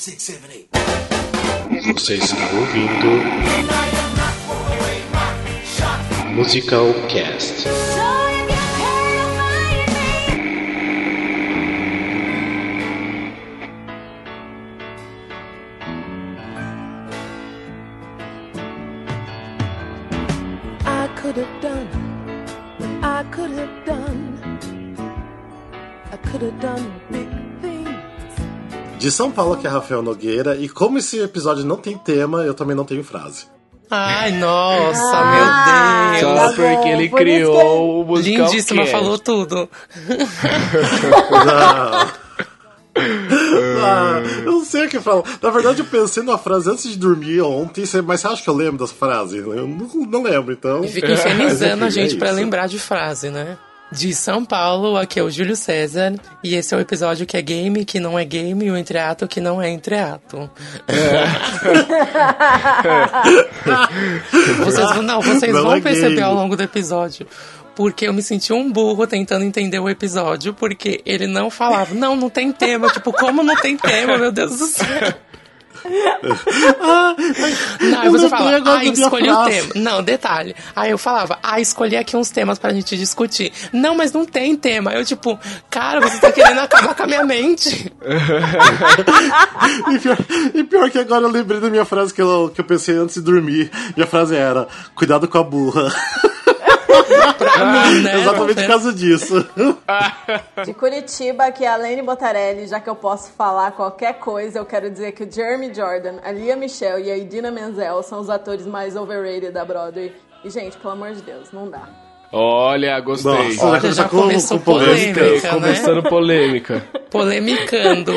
six, seven, eight. Você está ouvindo Musical Cast. De São Paulo, que é Rafael Nogueira, e como esse episódio não tem tema, eu também não tenho frase. Ai, nossa, Ah, meu Deus. tá Só porque ele por isso criou o musical Lindíssima, Cast. falou tudo. Ah, eu não sei o que falar. Na verdade, eu pensei numa frase antes de dormir ontem, mas você acha que eu lembro dessa frase? Eu não, não lembro, então. E fica infernizando a gente é pra isso. lembrar de frase, né? De São Paulo, aqui é o Júlio César. E esse é o episódio que é game, que não é game, e o entreato que não é entreato. vocês, vão- não, vocês Não vão é perceber game. ao longo do episódio. Porque eu me senti um burro tentando entender o episódio, porque ele não falava, não, não tem tema. Tipo, como não tem tema, meu Deus do céu? Não, aí eu você ah, escolhi o tema. Não, detalhe. Aí eu falava, ah, escolhi aqui uns temas pra gente discutir. Não, mas não tem tema. Eu, tipo, cara, você tá querendo acabar com a minha mente. E pior, e pior que agora eu lembrei da minha frase que eu, que eu pensei antes de dormir. Minha frase era: Cuidado com a burra. Pra mim, né? Exatamente por causa disso. De Curitiba, aqui é a Lene Botarelli. Já que eu posso falar qualquer coisa, eu quero dizer que o Jeremy Jordan, a Lia Michelle e a Idina Menzel são os atores mais overrated da Broadway. E, gente, pelo amor de Deus, não dá. Olha, gostei. Nossa, Olha, já com- começou com polêmica. polêmica, né? Começando polêmica. Polemicando.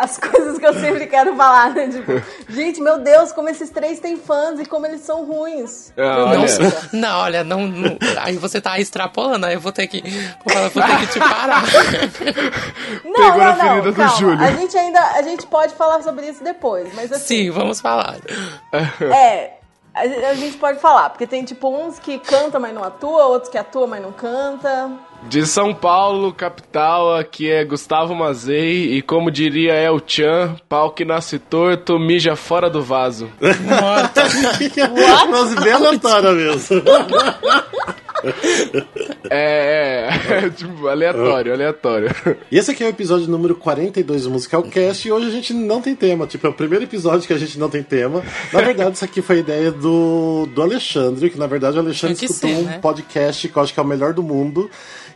As coisas que eu sempre quero falar, né? Tipo, gente, meu Deus, como esses três têm fãs e como eles são ruins. Ah, olha. Nossa. Não, olha, não, não- Aí você tá extrapolando, aí eu vou ter que. Vou, ter que te parar. Não, Pegou não, na não, do calma. Júlio. A gente ainda, a gente pode falar sobre isso depois, mas assim, Sim, vamos falar. é, a, a gente pode falar, porque tem tipo uns que canta, mas não atua, outros que atua, mas não canta. De São Paulo, capital, aqui é Gustavo Mazei e como diria El Chan, pau que nasce torto, mija fora do vaso. Morta. Frase bem aleatória mesmo. É, é, tipo, aleatório, aleatório. E esse aqui é o episódio número 42 do Musical Cast e hoje a gente não tem tema. Tipo, é o primeiro episódio que a gente não tem tema. Na verdade, isso aqui foi a ideia do, do Alexandre, que na verdade o Alexandre escutou ser, um né? podcast que eu acho que é o melhor do mundo.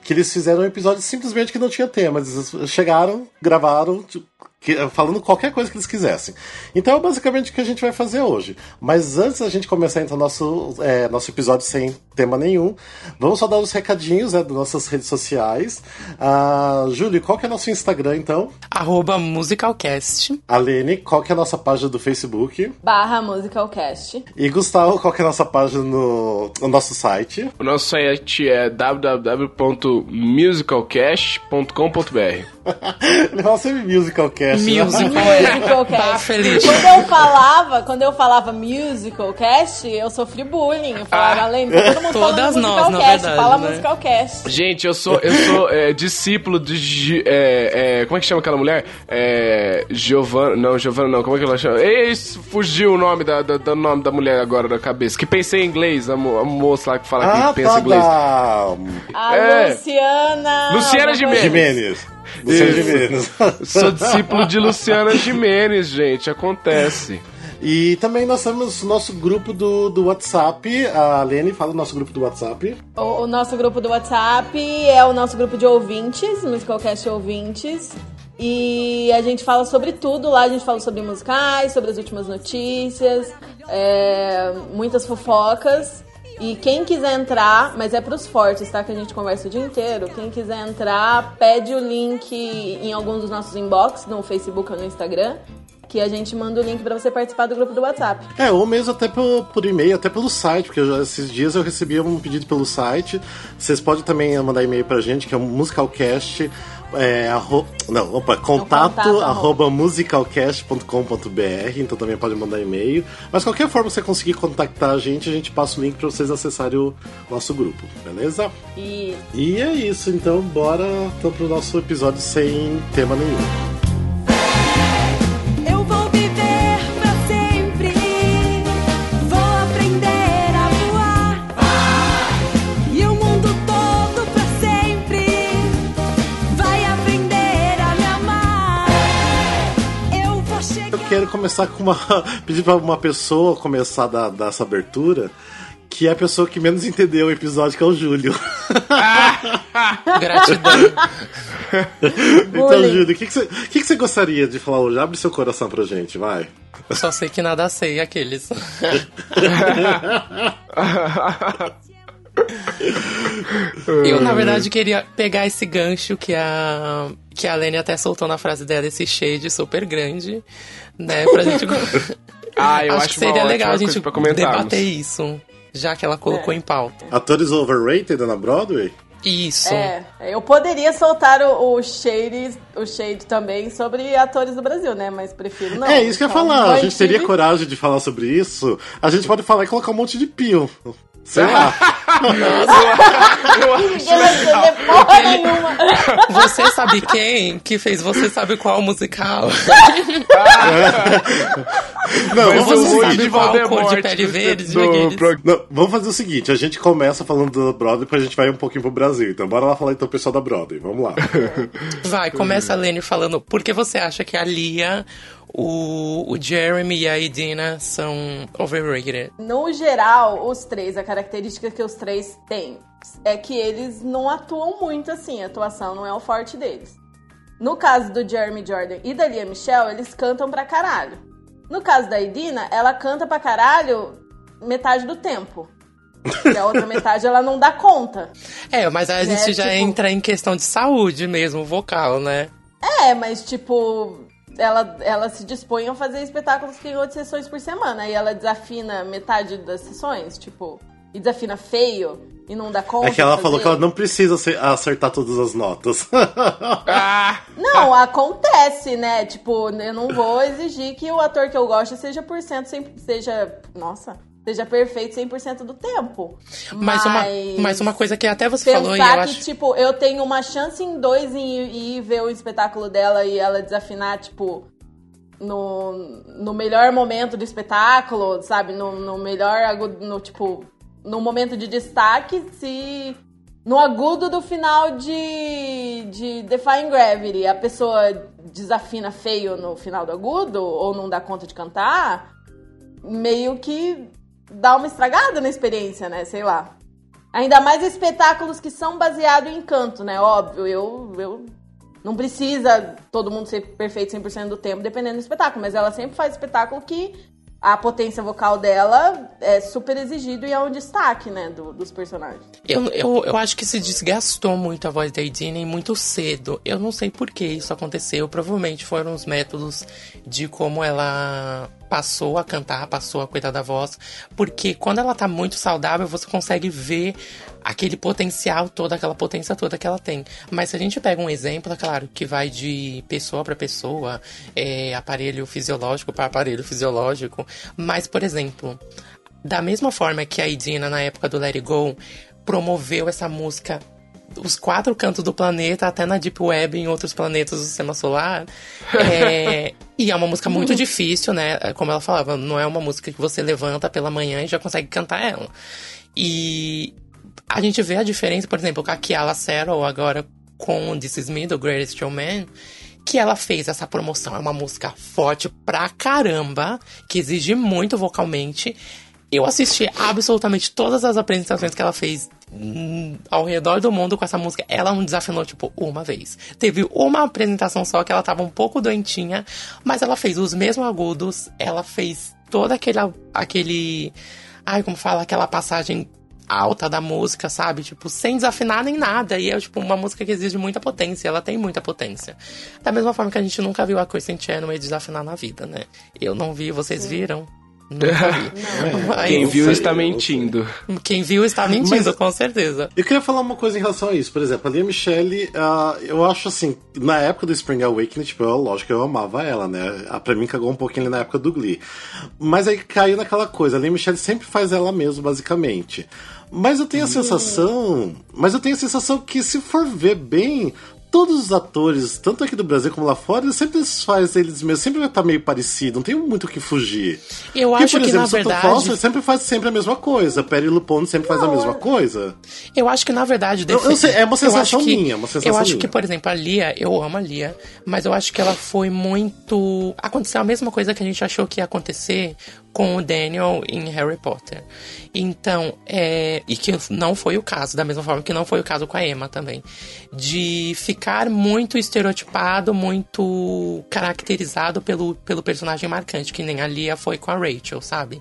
Que eles fizeram um episódio simplesmente que não tinha tema. Eles chegaram, gravaram, tipo, falando qualquer coisa que eles quisessem. Então é basicamente o que a gente vai fazer hoje. Mas antes da gente começar então nosso, é, nosso episódio sem tema nenhum, vamos só dar os recadinhos né, das nossas redes sociais. Ah, Júlio, qual que é nosso Instagram então? Arroba Musicalcast. Alene, qual que é a nossa página do Facebook? Barra Musicalcast. E Gustavo, qual que é a nossa página no, no nosso site? O nosso site é www.musicalcast.com.br. Ele fala sempre Musicalcast. né? Musical, é. Musicalcast. Tá feliz. Quando eu falava, quando eu falava musicalcast, eu sofri bullying. Eu falava, Ah. além todo mundo Todas falando nós, na musicalcast, verdade, fala né? musicalcast. Gente, eu sou, eu sou é, discípulo de. Gi- É, é, como é que chama aquela mulher? É. Giovanna. Não, Giovanna não, como é que ela chama? Ei, fugiu o nome da, da- do nome da mulher agora da cabeça. Que pensei em inglês, a, mo- a moça lá que fala Ah, que pensa tá, em inglês. da A É. Luciana. Luciana coisa- Jimenez. Luciano Isso. Jimenez. Sou discípulo de Luciana Jimenez, gente. Acontece. E também nós temos nosso grupo do, do WhatsApp. A Lene fala do nosso grupo do WhatsApp. O, o nosso grupo do WhatsApp é o nosso grupo de ouvintes, Musicalcast Ouvintes. E a gente fala sobre tudo lá, a gente fala sobre musicais, sobre as últimas notícias, é, muitas fofocas. E quem quiser entrar, mas é pros fortes, tá? Que a gente conversa o dia inteiro. Quem quiser entrar, pede o link em algum dos nossos inbox, no Facebook ou no Instagram, que a gente manda o link pra você participar do grupo do WhatsApp. É, ou mesmo até por, por e-mail, até pelo site, porque já- esses dias eu recebi um pedido pelo site. Vocês podem também mandar e-mail pra gente, que é o musicalcast. É, arro... Não, opa, contato, contato, arroba musicalcast.com.br, então também pode mandar e-mail. Mas qualquer forma que você conseguir contactar a gente, a gente passa o link pra vocês acessarem o nosso grupo, beleza? E E é isso, então bora então pro nosso episódio sem tema nenhum. Quero começar com uma. pedir pra uma pessoa começar da, dessa abertura. Que é a pessoa que menos entendeu o episódio, que é o Júlio. Gratidão. então, Bullying. Júlio, o que, que, você, que, que você gostaria de falar hoje? Abre seu coração pra gente, vai. Eu só sei que nada sei aqueles. Eu, na verdade, queria pegar esse gancho que a, que a Lene até soltou na frase dela, esse shade super grande, né? Pra gente. Ah, eu acho, que seria uma legal a gente debater isso, já que ela colocou É. em pauta. Atores overrated na Broadway? Isso. É, eu poderia soltar o, o shade, o shade também sobre atores do Brasil, né? Mas prefiro não. é isso que eu ia Então, falar. A gente teria coragem de falar sobre isso. A gente pode falar e colocar um monte de pio. Sei lá. Porra nenhuma. Você sabe quem que fez Você Sabe Qual musical? Não, Mas vamos fazer o seguinte. qual cor de Voldemort pele do- verde, do aqueles? pro- Não, vamos fazer o seguinte, a gente começa falando da Broadway, depois a gente vai um pouquinho pro Brasil. Então bora lá falar então o pessoal da Broadway. Vamos lá. Vai, começa a Lene falando por que você acha que a Lia, o, o Jeremy e a Idina são overrated. No geral, os três, a característica que os três têm é que eles não atuam muito assim, a atuação não é o forte deles. No caso do Jeremy Jordan e da Lia Michelle, eles cantam pra caralho. No caso da Idina, ela canta pra caralho metade do tempo. E a outra metade ela não dá conta. É, mas aí a gente É, já tipo- entra em questão de saúde mesmo, vocal, né? É, mas tipo, ela, ela se dispõe a fazer espetáculos que tem oito sessões por semana. E ela desafina metade das sessões, tipo, e desafina feio e não dá conta. É que ela falou que ela não precisa acer- acertar todas as notas. Ah, Não, acontece, né? Tipo, eu não vou exigir que o ator que eu gosto seja por cento, sempre seja. Nossa. Seja perfeito 100% do tempo. Mas, uma, mas uma coisa que até você falou e eu que, acho. tipo, eu tenho uma chance em dois em ir, ver o espetáculo dela e ela desafinar, tipo, no, no melhor momento do espetáculo, sabe? No, no melhor, no, tipo, no momento de destaque, se no agudo do final de, de Defying Gravity a pessoa desafina feio no final do agudo ou não dá conta de cantar, meio que dá uma estragada na experiência, né? Sei lá. Ainda mais espetáculos que são baseados em canto, né? Óbvio, eu, eu não precisa todo mundo ser perfeito 100% do tempo, dependendo do espetáculo, mas ela sempre faz espetáculo que a potência vocal dela é super exigido e é um destaque, né, do- dos personagens. Eu, eu, eu acho que se desgastou muito a voz da Idine muito cedo. Eu não sei por que isso aconteceu. Provavelmente foram os métodos de como ela passou a cantar, passou a cuidar da voz. Porque quando ela tá muito saudável, você consegue ver aquele potencial todo, aquela potência toda que ela tem. Mas se a gente pega um exemplo, é claro, que vai de pessoa para pessoa, é, aparelho fisiológico para aparelho fisiológico. Mas, por exemplo, da mesma forma que a Idina, na época do Let It Go, promoveu essa música os quatro cantos do planeta, até na Deep Web em outros planetas do sistema solar. É, e é uma música muito difícil, né? Como ela falava, não é uma música que você levanta pela manhã e já consegue cantar ela. E a gente vê a diferença, por exemplo, com a Kiala Settle agora com This Is Me, do Greatest Showman, que ela fez essa promoção. É uma música forte pra caramba, que exige muito vocalmente. Eu assisti absolutamente todas as apresentações que ela fez hum, ao redor do mundo com essa música. Ela não desafinou, tipo, uma vez. Teve uma apresentação só que ela tava um pouco doentinha, mas ela fez os mesmos agudos, ela fez todo aquele. aquele ai, como fala, aquela passagem alta da música, sabe? Tipo, sem desafinar nem nada. E é, tipo, uma música que exige muita potência. Ela tem muita potência. Da mesma forma que a gente nunca viu a Kristen Chenoweth desafinar na vida, né? Eu não vi, vocês viram? Mas Quem viu está mentindo. quem viu está mentindo, Mas- com certeza. Eu queria falar uma coisa em relação a isso. Por exemplo, a Lia Michelle, ah, eu acho assim, na época do Spring Awakening, tipo, eu, lógico que eu amava ela, né? Ah, Pra mim cagou um pouquinho ali na época do Glee. Mas aí caiu naquela coisa, a Lia Michelle sempre faz ela mesma, basicamente. Mas eu tenho a sensação. Mas eu tenho a sensação que, se for ver bem, todos os atores, tanto aqui do Brasil como lá fora, eles sempre fazem eles mesmos, sempre vai estar meio parecido, não tem muito o que fugir. Eu Porque, acho por que, exemplo, na verdade- Foster sempre faz sempre a mesma coisa, Perry Lupone sempre faz a Não, mesma é- coisa. Eu acho que, na verdade, Eu- eu sei, é uma sensação que- minha, uma sensação Eu acho minha. que, por exemplo, a Lia, eu amo a Lia, mas eu acho que ela foi muito. Aconteceu a mesma coisa que a gente achou que ia acontecer com o Daniel em Harry Potter. Então, é. E que não foi o caso, da mesma forma que não foi o caso com a Emma também. De ficar muito estereotipado, muito caracterizado pelo, pelo personagem marcante, que nem a Lia foi com a Rachel, sabe?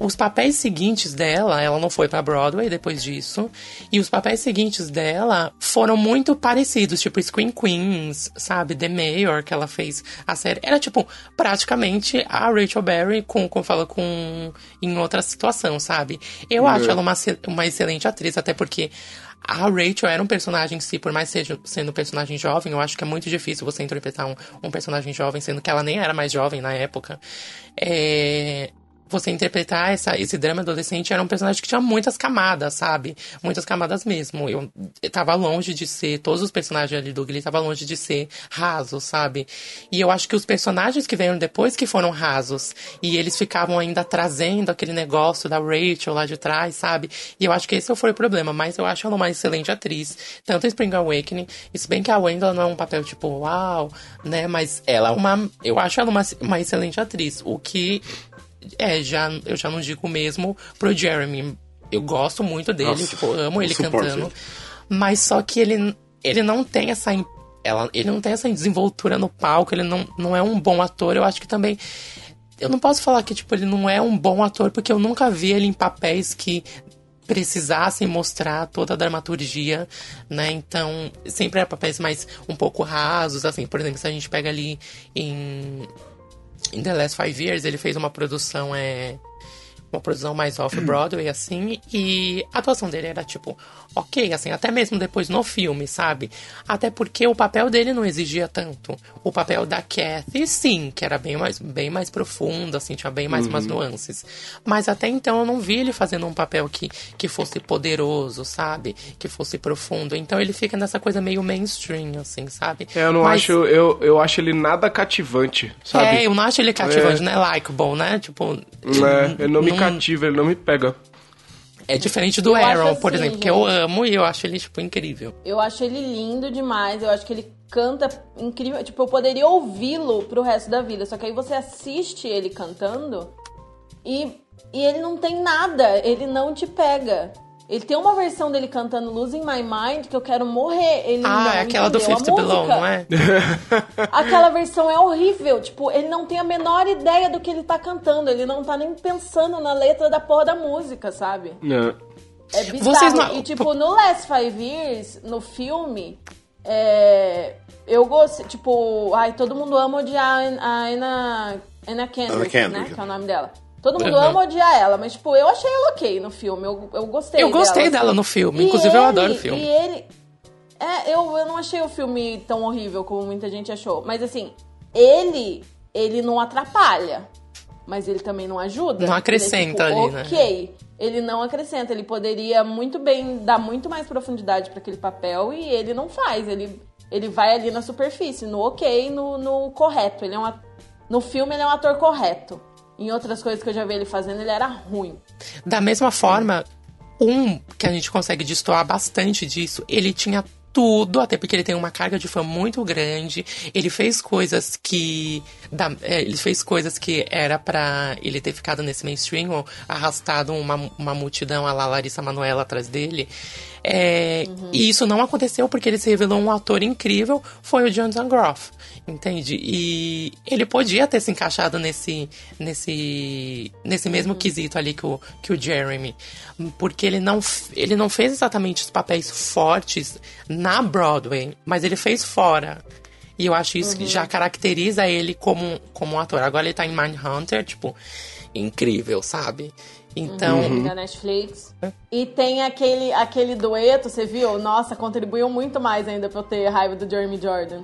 Os papéis seguintes dela, ela não foi pra Broadway depois disso, e os papéis seguintes dela foram muito parecidos, tipo Screen Queens, sabe? The Mayor, que ela fez a série. Era tipo, praticamente a Rachel Berry com, com fala com em outra situação, sabe? Eu acho ela uma, uma excelente atriz, até porque a Rachel era um personagem em si, por mais seja sendo um personagem jovem, eu acho que é muito difícil você interpretar um, um personagem jovem, sendo que ela nem era mais jovem na época. É, você interpretar essa, esse drama adolescente era um personagem que tinha muitas camadas, sabe? Muitas camadas mesmo. Eu, eu tava longe de ser, todos os personagens ali do Glee tava longe de ser rasos, sabe? E eu acho que os personagens que vieram depois que foram rasos, e eles ficavam ainda trazendo aquele negócio da Rachel lá de trás, sabe? E eu acho que esse foi o problema, mas eu acho ela uma excelente atriz, tanto em Spring Awakening, se bem que a Wendell não é um papel tipo, uau, né? Mas ela é uma, eu acho ela uma, uma excelente atriz, o que é, já, eu já não digo mesmo pro Jeremy. Eu gosto muito dele, Nossa, tipo, amo ele cantando. ele. Mas só que ele, ele não tem essa. Ela, ele não tem essa desenvoltura no palco, ele não, não é um bom ator. Eu acho que também. Eu não posso falar que, tipo, ele não é um bom ator, porque eu nunca vi ele em papéis que precisassem mostrar toda a dramaturgia, né? Então, sempre é papéis mais um pouco rasos, assim, por exemplo, se a gente pega ali em em The Last Five Years, ele fez uma produção, é. Uma produção mais off-Broadway, assim, e a atuação dele era tipo, ok, assim, até mesmo depois no filme, sabe? Até porque o papel dele não exigia tanto. O papel da Kathy, sim, que era bem mais, bem mais profundo, assim, tinha bem mais umas nuances. Mas até então eu não vi ele fazendo um papel que, que fosse poderoso, sabe? Que fosse profundo. Então ele fica nessa coisa meio mainstream, assim, sabe? É, eu não Mas- acho, eu, eu acho ele nada cativante, sabe? é, eu não acho ele cativante, É. né? Likeable, né? Tipo. É, ele não me cativa, ele não me pega. É diferente do Eu Aaron, por assim, exemplo, que eu gente. amo e eu acho ele, tipo, incrível. Eu acho ele lindo demais, eu acho que ele canta incrível. Tipo, eu poderia ouvi-lo pro resto da vida. Só que aí você assiste ele cantando e, e ele não tem nada, ele não te pega. Ele tem uma versão dele cantando Losing My Mind que eu quero morrer. Ele Ah, não é aquela do Fifth Below, música. não é? Aquela versão é horrível. Tipo, ele não tem a menor ideia do que ele tá cantando. Ele não tá nem pensando na letra da porra da música, sabe? É. É bizarro. Vocês não- E tipo, no Last Five Years, no filme, é, eu gostei, tipo, ai, todo mundo ama odiar a Anna, Anna Kendrick, Anna Kendrick. né? Que é o nome dela. Todo mundo Uhum. ama odiar ela, mas tipo, eu achei ela ok no filme. Eu, eu gostei Eu gostei dela, dela assim. no filme, E inclusive eu ele- adoro o filme. E ele... É, eu, eu não achei o filme tão horrível como muita gente achou. Mas assim, ele, ele não atrapalha. Mas ele também não ajuda. Não acrescenta Ele é, tipo, ali, né? Ok, ele não acrescenta. Ele poderia muito bem dar muito mais profundidade para aquele papel e ele não faz. Ele, ele vai ali na superfície, no ok, no, no correto. Ele é um, no filme ele é um ator correto. Em outras coisas que eu já vi ele fazendo, ele era ruim. Da mesma forma, um que a gente consegue destoar bastante disso, ele tinha tudo, até porque ele tem uma carga de fã muito grande. Ele fez coisas que. da- é, ele fez coisas que era pra ele ter ficado nesse mainstream, ou arrastado uma, uma multidão a la Larissa Manoela atrás dele. É, E isso não aconteceu porque ele se revelou um ator incrível, foi o Jonathan Groff, entende? E ele podia ter se encaixado nesse, nesse, nesse mesmo quesito ali que o, que o Jeremy, porque ele não, ele não fez exatamente os papéis fortes na Broadway, mas ele fez fora. E eu acho isso que já caracteriza ele como, como um ator. Agora ele tá em Mindhunter, tipo, incrível, sabe? Então, Uhum. da Netflix. E tem aquele, aquele dueto, você viu? Nossa, contribuiu muito mais ainda pra eu ter raiva do Jeremy Jordan.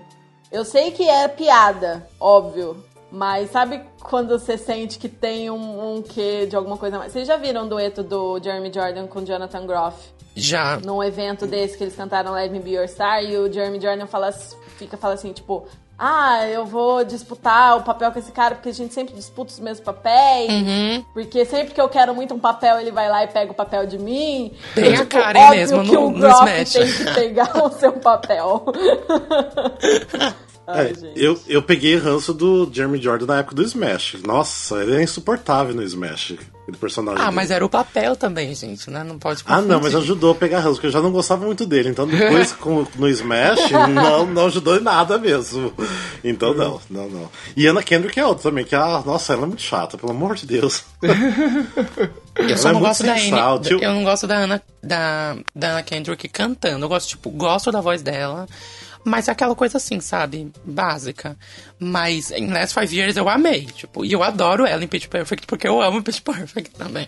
Eu sei que é piada, óbvio. Mas sabe quando você sente que tem um, um quê de alguma coisa mais? Vocês já viram o dueto do Jeremy Jordan com Jonathan Groff? Já. Num evento desse que eles cantaram Let Me Be Your Star e o Jeremy Jordan fala, fica fala assim, tipo, ah, eu vou disputar o papel com esse cara porque a gente sempre disputa os mesmos papéis. Uhum. Porque sempre que eu quero muito um papel, ele vai lá e pega o papel de mim. Bem E, a tipo, cara mesmo que no- o no Smash. tem que pegar o seu papel. Ai, É, gente. eu, eu peguei ranço do Jeremy Jordan na época do Smash. Nossa, ele é insuportável no Smash. Aquele personagem. Ah, dele. mas era o papel também, gente, né? Não pode Ah, não, mas confundir. ajudou a pegar ranço, porque eu já não gostava muito dele. Então depois com, no Smash, não, não ajudou em nada mesmo. Então não, não, não. E Anna Kendrick é outra também, que ah, nossa, ela é muito chata, pelo amor de Deus. Eu só Ela é não muito gosto da sensual, Anne, tio. eu não gosto da Ana, da, da Anna Kendrick cantando. Eu gosto, tipo, gosto da voz dela. Mas é aquela coisa assim, sabe? Básica. Mas em Last Five Years eu amei, tipo, e eu adoro ela em Pitch Perfect porque eu amo Pitch Perfect também.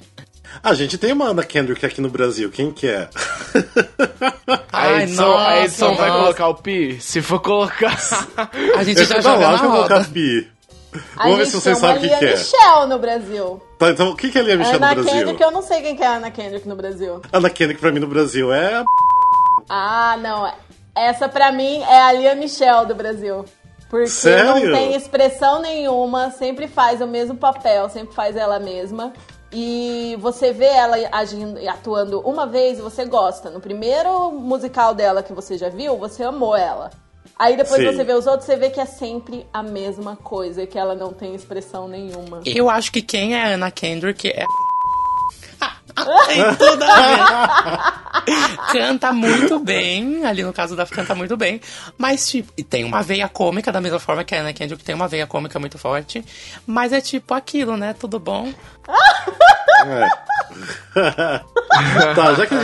A gente tem uma Anna Kendrick aqui no Brasil, quem que é? A Ai, edição, a nossa, edição vai colocar o pi? Se for colocar. A gente já Não, joga na eu vou roda. colocar Pi. A Vamos ver se vocês sabem o que, que é. Michelle no Brasil. Tá, então, o que, que é Lia Michelle Ana no Brasil? Kendrick, eu não sei quem que é a Ana Kendrick no Brasil. Ana Kendrick pra mim no Brasil é a Ah, não. Essa pra mim é a Lia Michelle do Brasil. Porque Sério? não tem expressão nenhuma, sempre faz o mesmo papel, sempre faz ela mesma. E você vê ela agindo e atuando uma vez e você gosta. No primeiro musical dela que você já viu, você amou ela. Aí depois Sim. você vê os outros, você vê que é sempre a mesma coisa, que ela não tem expressão nenhuma. Eu acho que quem é a Anna Kendrick é. Tem tudo a ver. canta muito bem, ali no caso da canta muito bem, mas tipo, e tem uma veia cômica da mesma forma que a Anna Kendrick tem uma veia cômica muito forte, mas é tipo aquilo, né? Tudo bom? tá, já que,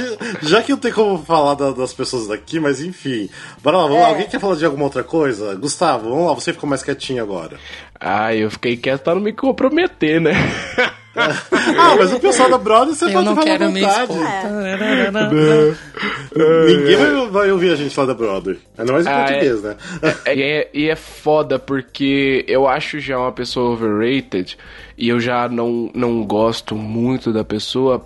já que não tem como falar da- das pessoas daqui, mas enfim. Bora lá, vamos lá. É. Alguém quer falar de alguma outra coisa? Gustavo, vamos lá, você ficou mais quietinho agora. Ah, eu fiquei quieto pra não me comprometer, né? Ah, mas o pessoal da Brother você Eu pode não falar quero vontade. expor. Ninguém vai, vai ouvir a gente falar da Brother. Ainda mais em Ah, português, né? É, e, é, e é foda porque eu acho já uma pessoa overrated e eu já não, não gosto muito da pessoa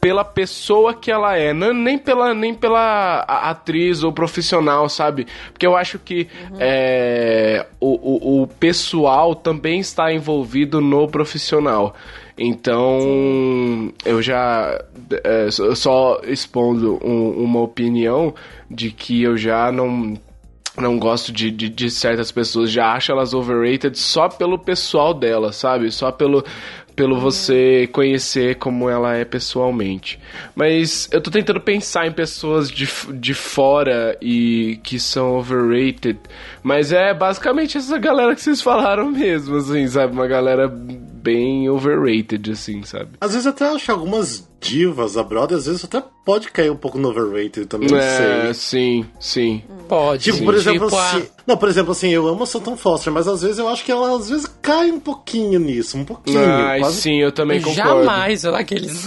pela pessoa que ela é, não, nem pela nem pela atriz ou profissional, sabe? Porque eu acho que é, o, o, o pessoal também está envolvido no profissional. Então, eu já é, só- expondo um- uma opinião de que eu já não não gosto de, de, de certas pessoas, já acho elas overrated só pelo pessoal dela, sabe? Só pelo, pelo você conhecer como ela é pessoalmente. Mas eu tô tentando pensar em pessoas de, de fora e que são overrated, mas é basicamente essa galera que vocês falaram mesmo, assim, sabe? Uma galera bem overrated, assim, sabe? Às vezes até acho algumas divas, a Brother, às vezes até pode cair um pouco no overrated também, não É, sei. sim, sim. Pode. Tipo, por exemplo, Tipo, a- assim. Não, por exemplo, assim, eu amo a Sultan Foster, mas às vezes eu acho que ela às vezes cai um pouquinho nisso, um pouquinho. Ai, quase... sim, eu também concordo. Jamais, eu aqueles.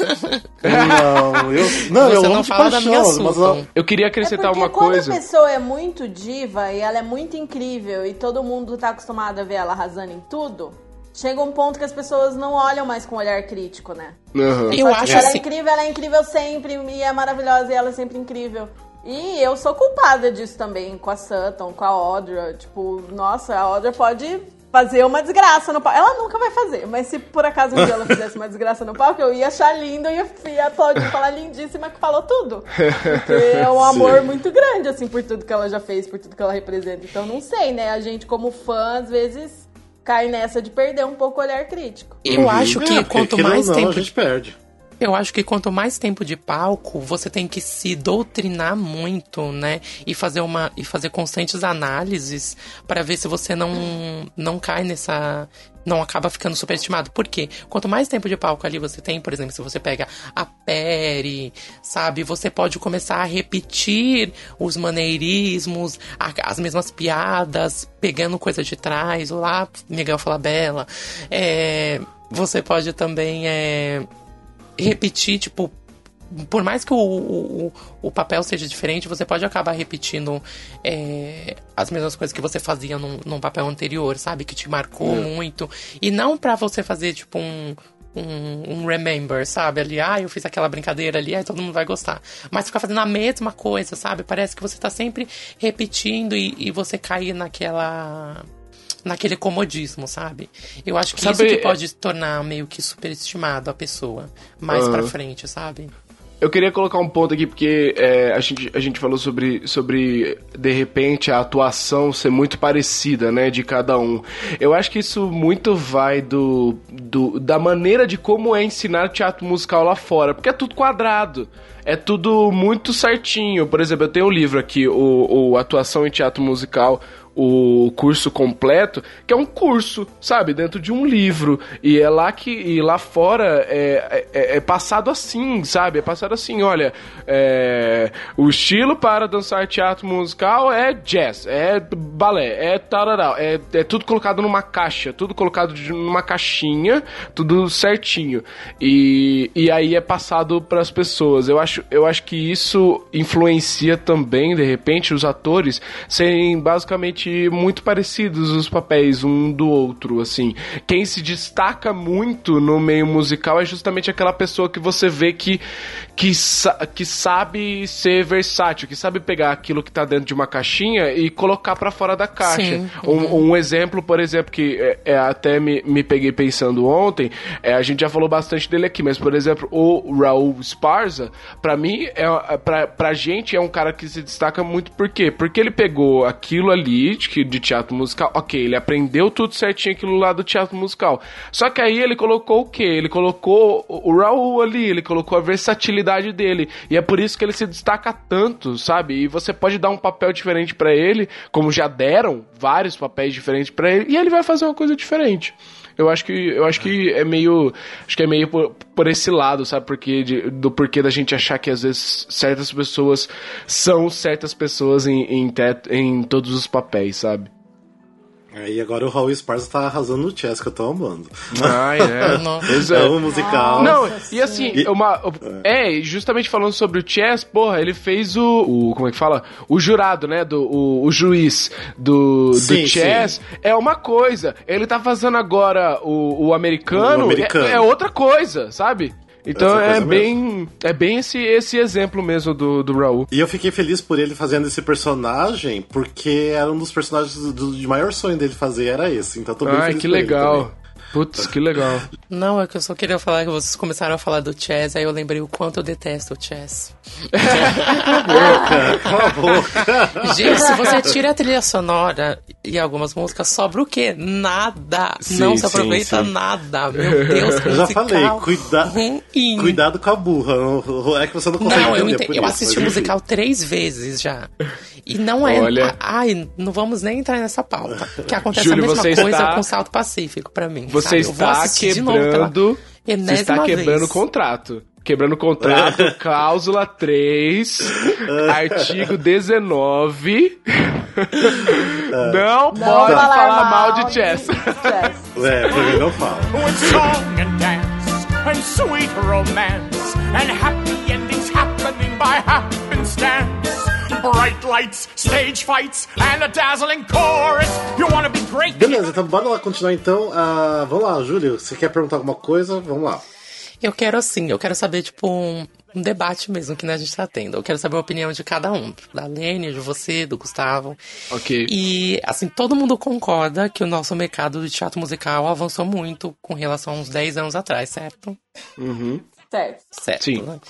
Não, eu. Não, Você eu não amo de fala da minha paixão, mas ela- Eu queria É acrescentar porque uma quando coisa. a pessoa é muito diva e ela é muito incrível e todo mundo tá acostumado a ver ela arrasando em tudo, chega um ponto que as pessoas não olham mais com um olhar crítico, né? Aham. Eu Só que acho ela assim. é incrível, ela é incrível sempre e é maravilhosa e ela é sempre incrível. E eu sou culpada disso também, com a Sutton, com a Audra. Tipo, nossa, a Audra pode fazer uma desgraça no palco. Ela nunca vai fazer, mas se por acaso um dia ela fizesse uma desgraça no palco, eu ia achar lindo e ia aplaudir, falar lindíssima que falou tudo. Porque é um amor Sim. muito grande, assim, por tudo que ela já fez, por tudo que ela representa. Então, não sei, né? A gente, como fã, às vezes cai nessa de perder um pouco o olhar crítico. Eu acho que É, quanto mais não, tempo a gente perde. Eu acho que quanto mais tempo de palco, você tem que se doutrinar muito, né? E fazer uma e fazer constantes análises para ver se você não não cai nessa não acaba ficando superestimado. Por quê? Quanto mais tempo de palco ali você tem, por exemplo, se você pega a Perry, sabe? Você pode começar a repetir os maneirismos, a- as mesmas piadas, pegando coisa de trás, lá Miguel Falabella. É, você pode também é, repetir, tipo, por mais que o, o, o papel seja diferente, você pode acabar repetindo é, as mesmas coisas que você fazia num, num papel anterior, sabe? Que te marcou muito. E não pra você fazer, tipo, um, um, um remember, sabe? Ali, ah, eu fiz aquela brincadeira ali, aí todo mundo vai gostar. Mas ficar fazendo a mesma coisa, sabe? Parece que você tá sempre repetindo e, e você cair naquela. Naquele comodismo, sabe? Eu acho que Sabe, isso que é- pode tornar meio que superestimado a pessoa mais pra Aham. frente, sabe? Eu queria colocar um ponto aqui, porque é, a, gente, a gente falou sobre, sobre, de repente, a atuação ser muito parecida, né, de cada um. Eu acho que isso muito vai do, do da maneira de como é ensinar teatro musical lá fora, porque é tudo quadrado. É tudo muito certinho. Por exemplo, eu tenho um livro aqui, o, o Atuação em Teatro Musical, o curso completo, que é um curso, sabe, dentro de um livro. E é lá que e lá fora é, é, é passado assim, sabe? É passado assim, olha, é, o estilo para dançar teatro musical é jazz, é balé, é tararau, é, é tudo colocado numa caixa, tudo colocado numa caixinha, tudo certinho. E, e aí é passado para as pessoas. Eu acho, eu acho que isso influencia também, de repente, os atores serem basicamente muito parecidos os papéis um do outro, assim. Quem se destaca muito no meio musical é justamente aquela pessoa que você vê que que, sa- que sabe ser versátil, que sabe pegar aquilo que tá dentro de uma caixinha e colocar para fora da caixa. Sim. Um, um exemplo, por exemplo, que é, é, até me, me peguei pensando ontem, é, a gente já falou bastante dele aqui, mas, por exemplo, o Raul Sparza, pra mim, é, pra, pra gente, é um cara que se destaca muito, por quê? Porque ele pegou aquilo ali que- de teatro musical, ok, ele aprendeu tudo certinho aquilo lá do teatro musical. Só que aí ele colocou o quê? Ele colocou o Raul ali, ele colocou a versatilidade dele. E é por isso que ele se destaca tanto, sabe? E você pode dar um papel diferente pra ele, como já deram vários papéis diferentes pra ele, e ele vai fazer uma coisa diferente. Eu acho que eu acho que é meio acho que é meio por, por esse lado, sabe? Porque de- do porquê da gente achar que às vezes certas pessoas são certas pessoas em em, tet- em todos os papéis, sabe? É, e agora o Raul Esparza tá arrasando no chess, que eu tô amando. Ai, é. Nossa. É é. um musical. Não, Nossa e assim, E- uma. É, justamente falando sobre o Chess, porra, ele fez o. o como é que fala? O jurado, né? Do, o, o juiz do, do Sim, Chess é uma coisa. Ele tá fazendo agora o, o americano, O americano. É, é outra coisa, sabe? Então é bem. É bem esse, esse exemplo mesmo do, do Raul. E eu fiquei feliz por ele fazendo esse personagem, porque era um dos personagens do, de maior sonho dele fazer, era esse. Então tô bem Ai, feliz que por ele legal. Putz, que legal. Não, é que eu só queria falar que vocês começaram a falar do chess, aí eu lembrei o quanto eu detesto o chess. Cala a boca. Gente, se você tira a trilha sonora e algumas músicas, sobra o quê? Nada. Sim, não se sim, aproveita sim. nada. Meu Deus, que Eu já falei, cuida... ruim. cuidado com a burra. É que você não consegue Não, eu, ente- eu assisti o musical três vezes já. E não é. Olha. Ai, não vamos nem entrar nessa pauta. Que acontece Júlio, a mesma coisa está- com o Salto Pacífico pra mim. Você sabe? Eu vou está assistir de novo pela quebrando. Você está quebrando vez. o contrato. Quebrando o contrato, cláusula 3, artigo 19. Não, pode falar, mal de chess. chess. É, mim não fala. with song and dance and sweet romance and happy endings happening by happenstance. Bright lights, stage fights, and a dazzling chorus. You wanna be great? Beleza, então bora lá continuar então. Ah, vamos lá, Júlio, você quer perguntar alguma coisa? Vamos lá. Eu quero assim, eu quero saber, tipo, um, um debate mesmo que né, a gente tá tendo. Eu quero saber a opinião de cada um. Da Lene, de você, do Gustavo. Ok. E, assim, todo mundo concorda que o nosso mercado de teatro musical avançou muito com relação a uns 10 anos atrás, certo? Certo. Certo. Sim. né?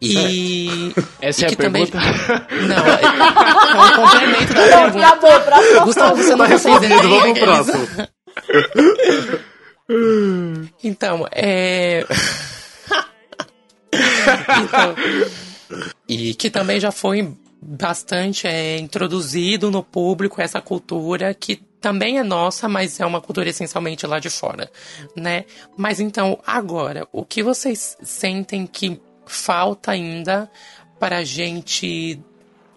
E. Essa e é a que também- pergunta? Não, é, é um complemento da Não, pergunta. acabou, próximo. Gustavo, você não Tá respondido, vamos pro próximo. Então, é. Então, e que também já foi bastante é, introduzido no público essa cultura que também é nossa, mas é uma cultura essencialmente lá de fora, né? Mas então, agora, o que vocês sentem que falta ainda para a gente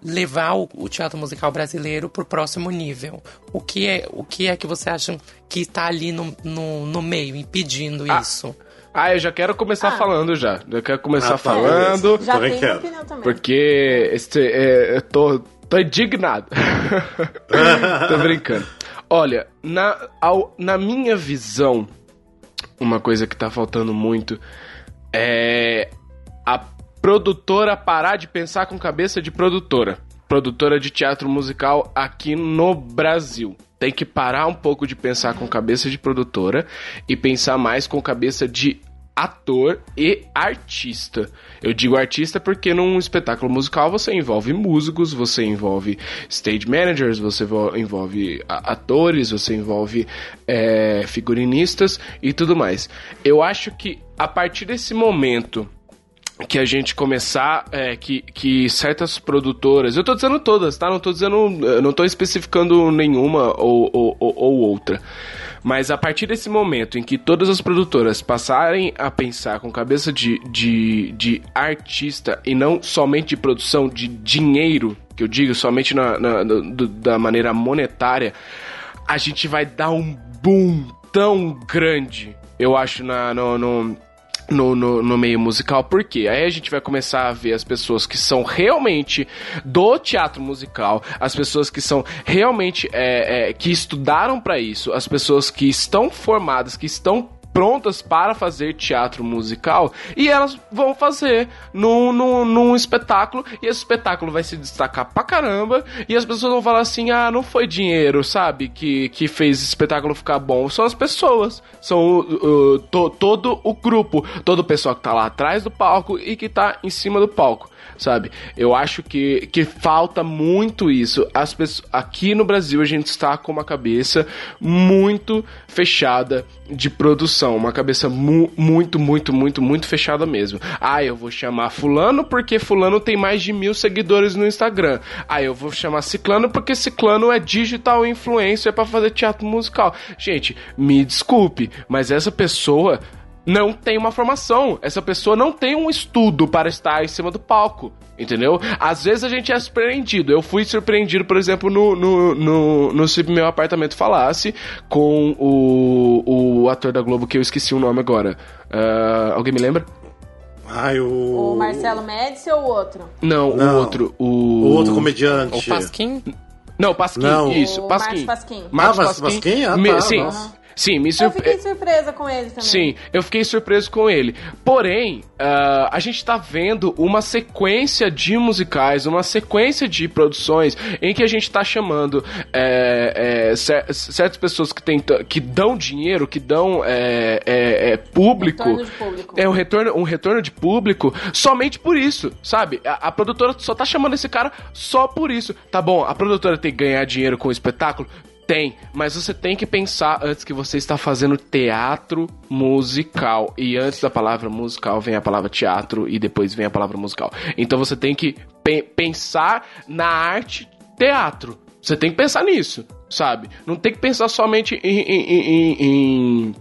levar o, o teatro musical brasileiro pro próximo nível? O que é, o que é que você acha que está ali no, no, no meio, impedindo Ah, isso? Ah, eu já quero começar Ah. falando já. Já quero começar Ah, tá, falando. Já opinião também. Porque este, é, eu tô, tô indignado. tô brincando. Olha, na, ao- na minha visão, uma coisa que tá faltando muito é a produtora parar de pensar com cabeça de produtora. Produtora de teatro musical aqui no Brasil. Tem que parar um pouco de pensar com cabeça de produtora e pensar mais com cabeça de ator e artista. Eu digo artista porque num espetáculo musical você envolve músicos, você envolve stage managers, você vo- envolve atores, você envolve é, figurinistas e tudo mais. Eu acho que a partir desse momento que a gente começar, é, que, que certas produtoras, eu tô dizendo todas, tá? Não tô dizendo, não tô especificando nenhuma ou, ou, ou- ou outra. Mas a partir desse momento em que todas as produtoras passarem a pensar com cabeça de, de, de artista e não somente de produção de dinheiro, que eu digo somente na, na- do- da maneira monetária, a gente vai dar um boom tão grande, eu acho, na, no, no, no, no, no meio musical, porque aí a gente vai começar a ver as pessoas que são realmente do teatro musical, as pessoas que são realmente é, é, que estudaram para isso, as pessoas que estão formadas, que estão prontas para fazer teatro musical e elas vão fazer num, num, num espetáculo e esse espetáculo vai se destacar pra caramba e as pessoas vão falar assim, ah, não foi dinheiro, sabe, que, que fez esse espetáculo ficar bom, são as pessoas, são uh, to- todo o grupo, todo o pessoal que tá lá atrás do palco e que tá em cima do palco sabe? Eu acho que, que falta muito isso. As pessoas, aqui no Brasil a gente está com uma cabeça muito fechada de produção, uma cabeça mu- muito, muito, muito, muito fechada mesmo. Ah, eu vou chamar fulano porque fulano tem mais de mil seguidores no Instagram. Ah, eu vou chamar ciclano porque ciclano é digital influencer para fazer teatro musical. Gente, me desculpe, mas essa pessoa não tem uma formação. Essa pessoa não tem um estudo para estar em cima do palco. Entendeu? Às vezes a gente é surpreendido. Eu fui surpreendido, por exemplo, no, no, no, no Se Meu Apartamento Falasse, com o, o ator da Globo, que eu esqueci o nome agora. Ah, alguém me lembra? Ai, o. O Marcelo Médici ou o outro? Não, Não. o outro. O, O outro comediante. O Pasquim? Não, Pasquim, Não. isso, O Pasquim. Márcio Pasquim. Márcio Ah, Márcio Pasquim? Ah, tá, sim, nossa. Sim, me Eu surpre... fiquei surpresa com ele também. Sim, eu fiquei surpreso com ele. Porém, ah, a gente tá vendo uma sequência de musicais, uma sequência de produções em que a gente tá chamando é, é, cer- certas pessoas que, tentam, que dão dinheiro, que dão é, é, é, público. Retorno de público. É um retorno, um retorno de público somente por isso, sabe? A, a produtora só tá chamando esse cara só por isso. Tá bom, a produtora tem que ganhar dinheiro com o espetáculo? Tem, mas você tem que pensar antes que você está fazendo teatro musical. E antes da palavra musical vem a palavra teatro e depois vem a palavra musical. Então você tem que pe- pensar na arte teatro. Você tem que pensar nisso, sabe? Não tem que pensar somente em- em- em- em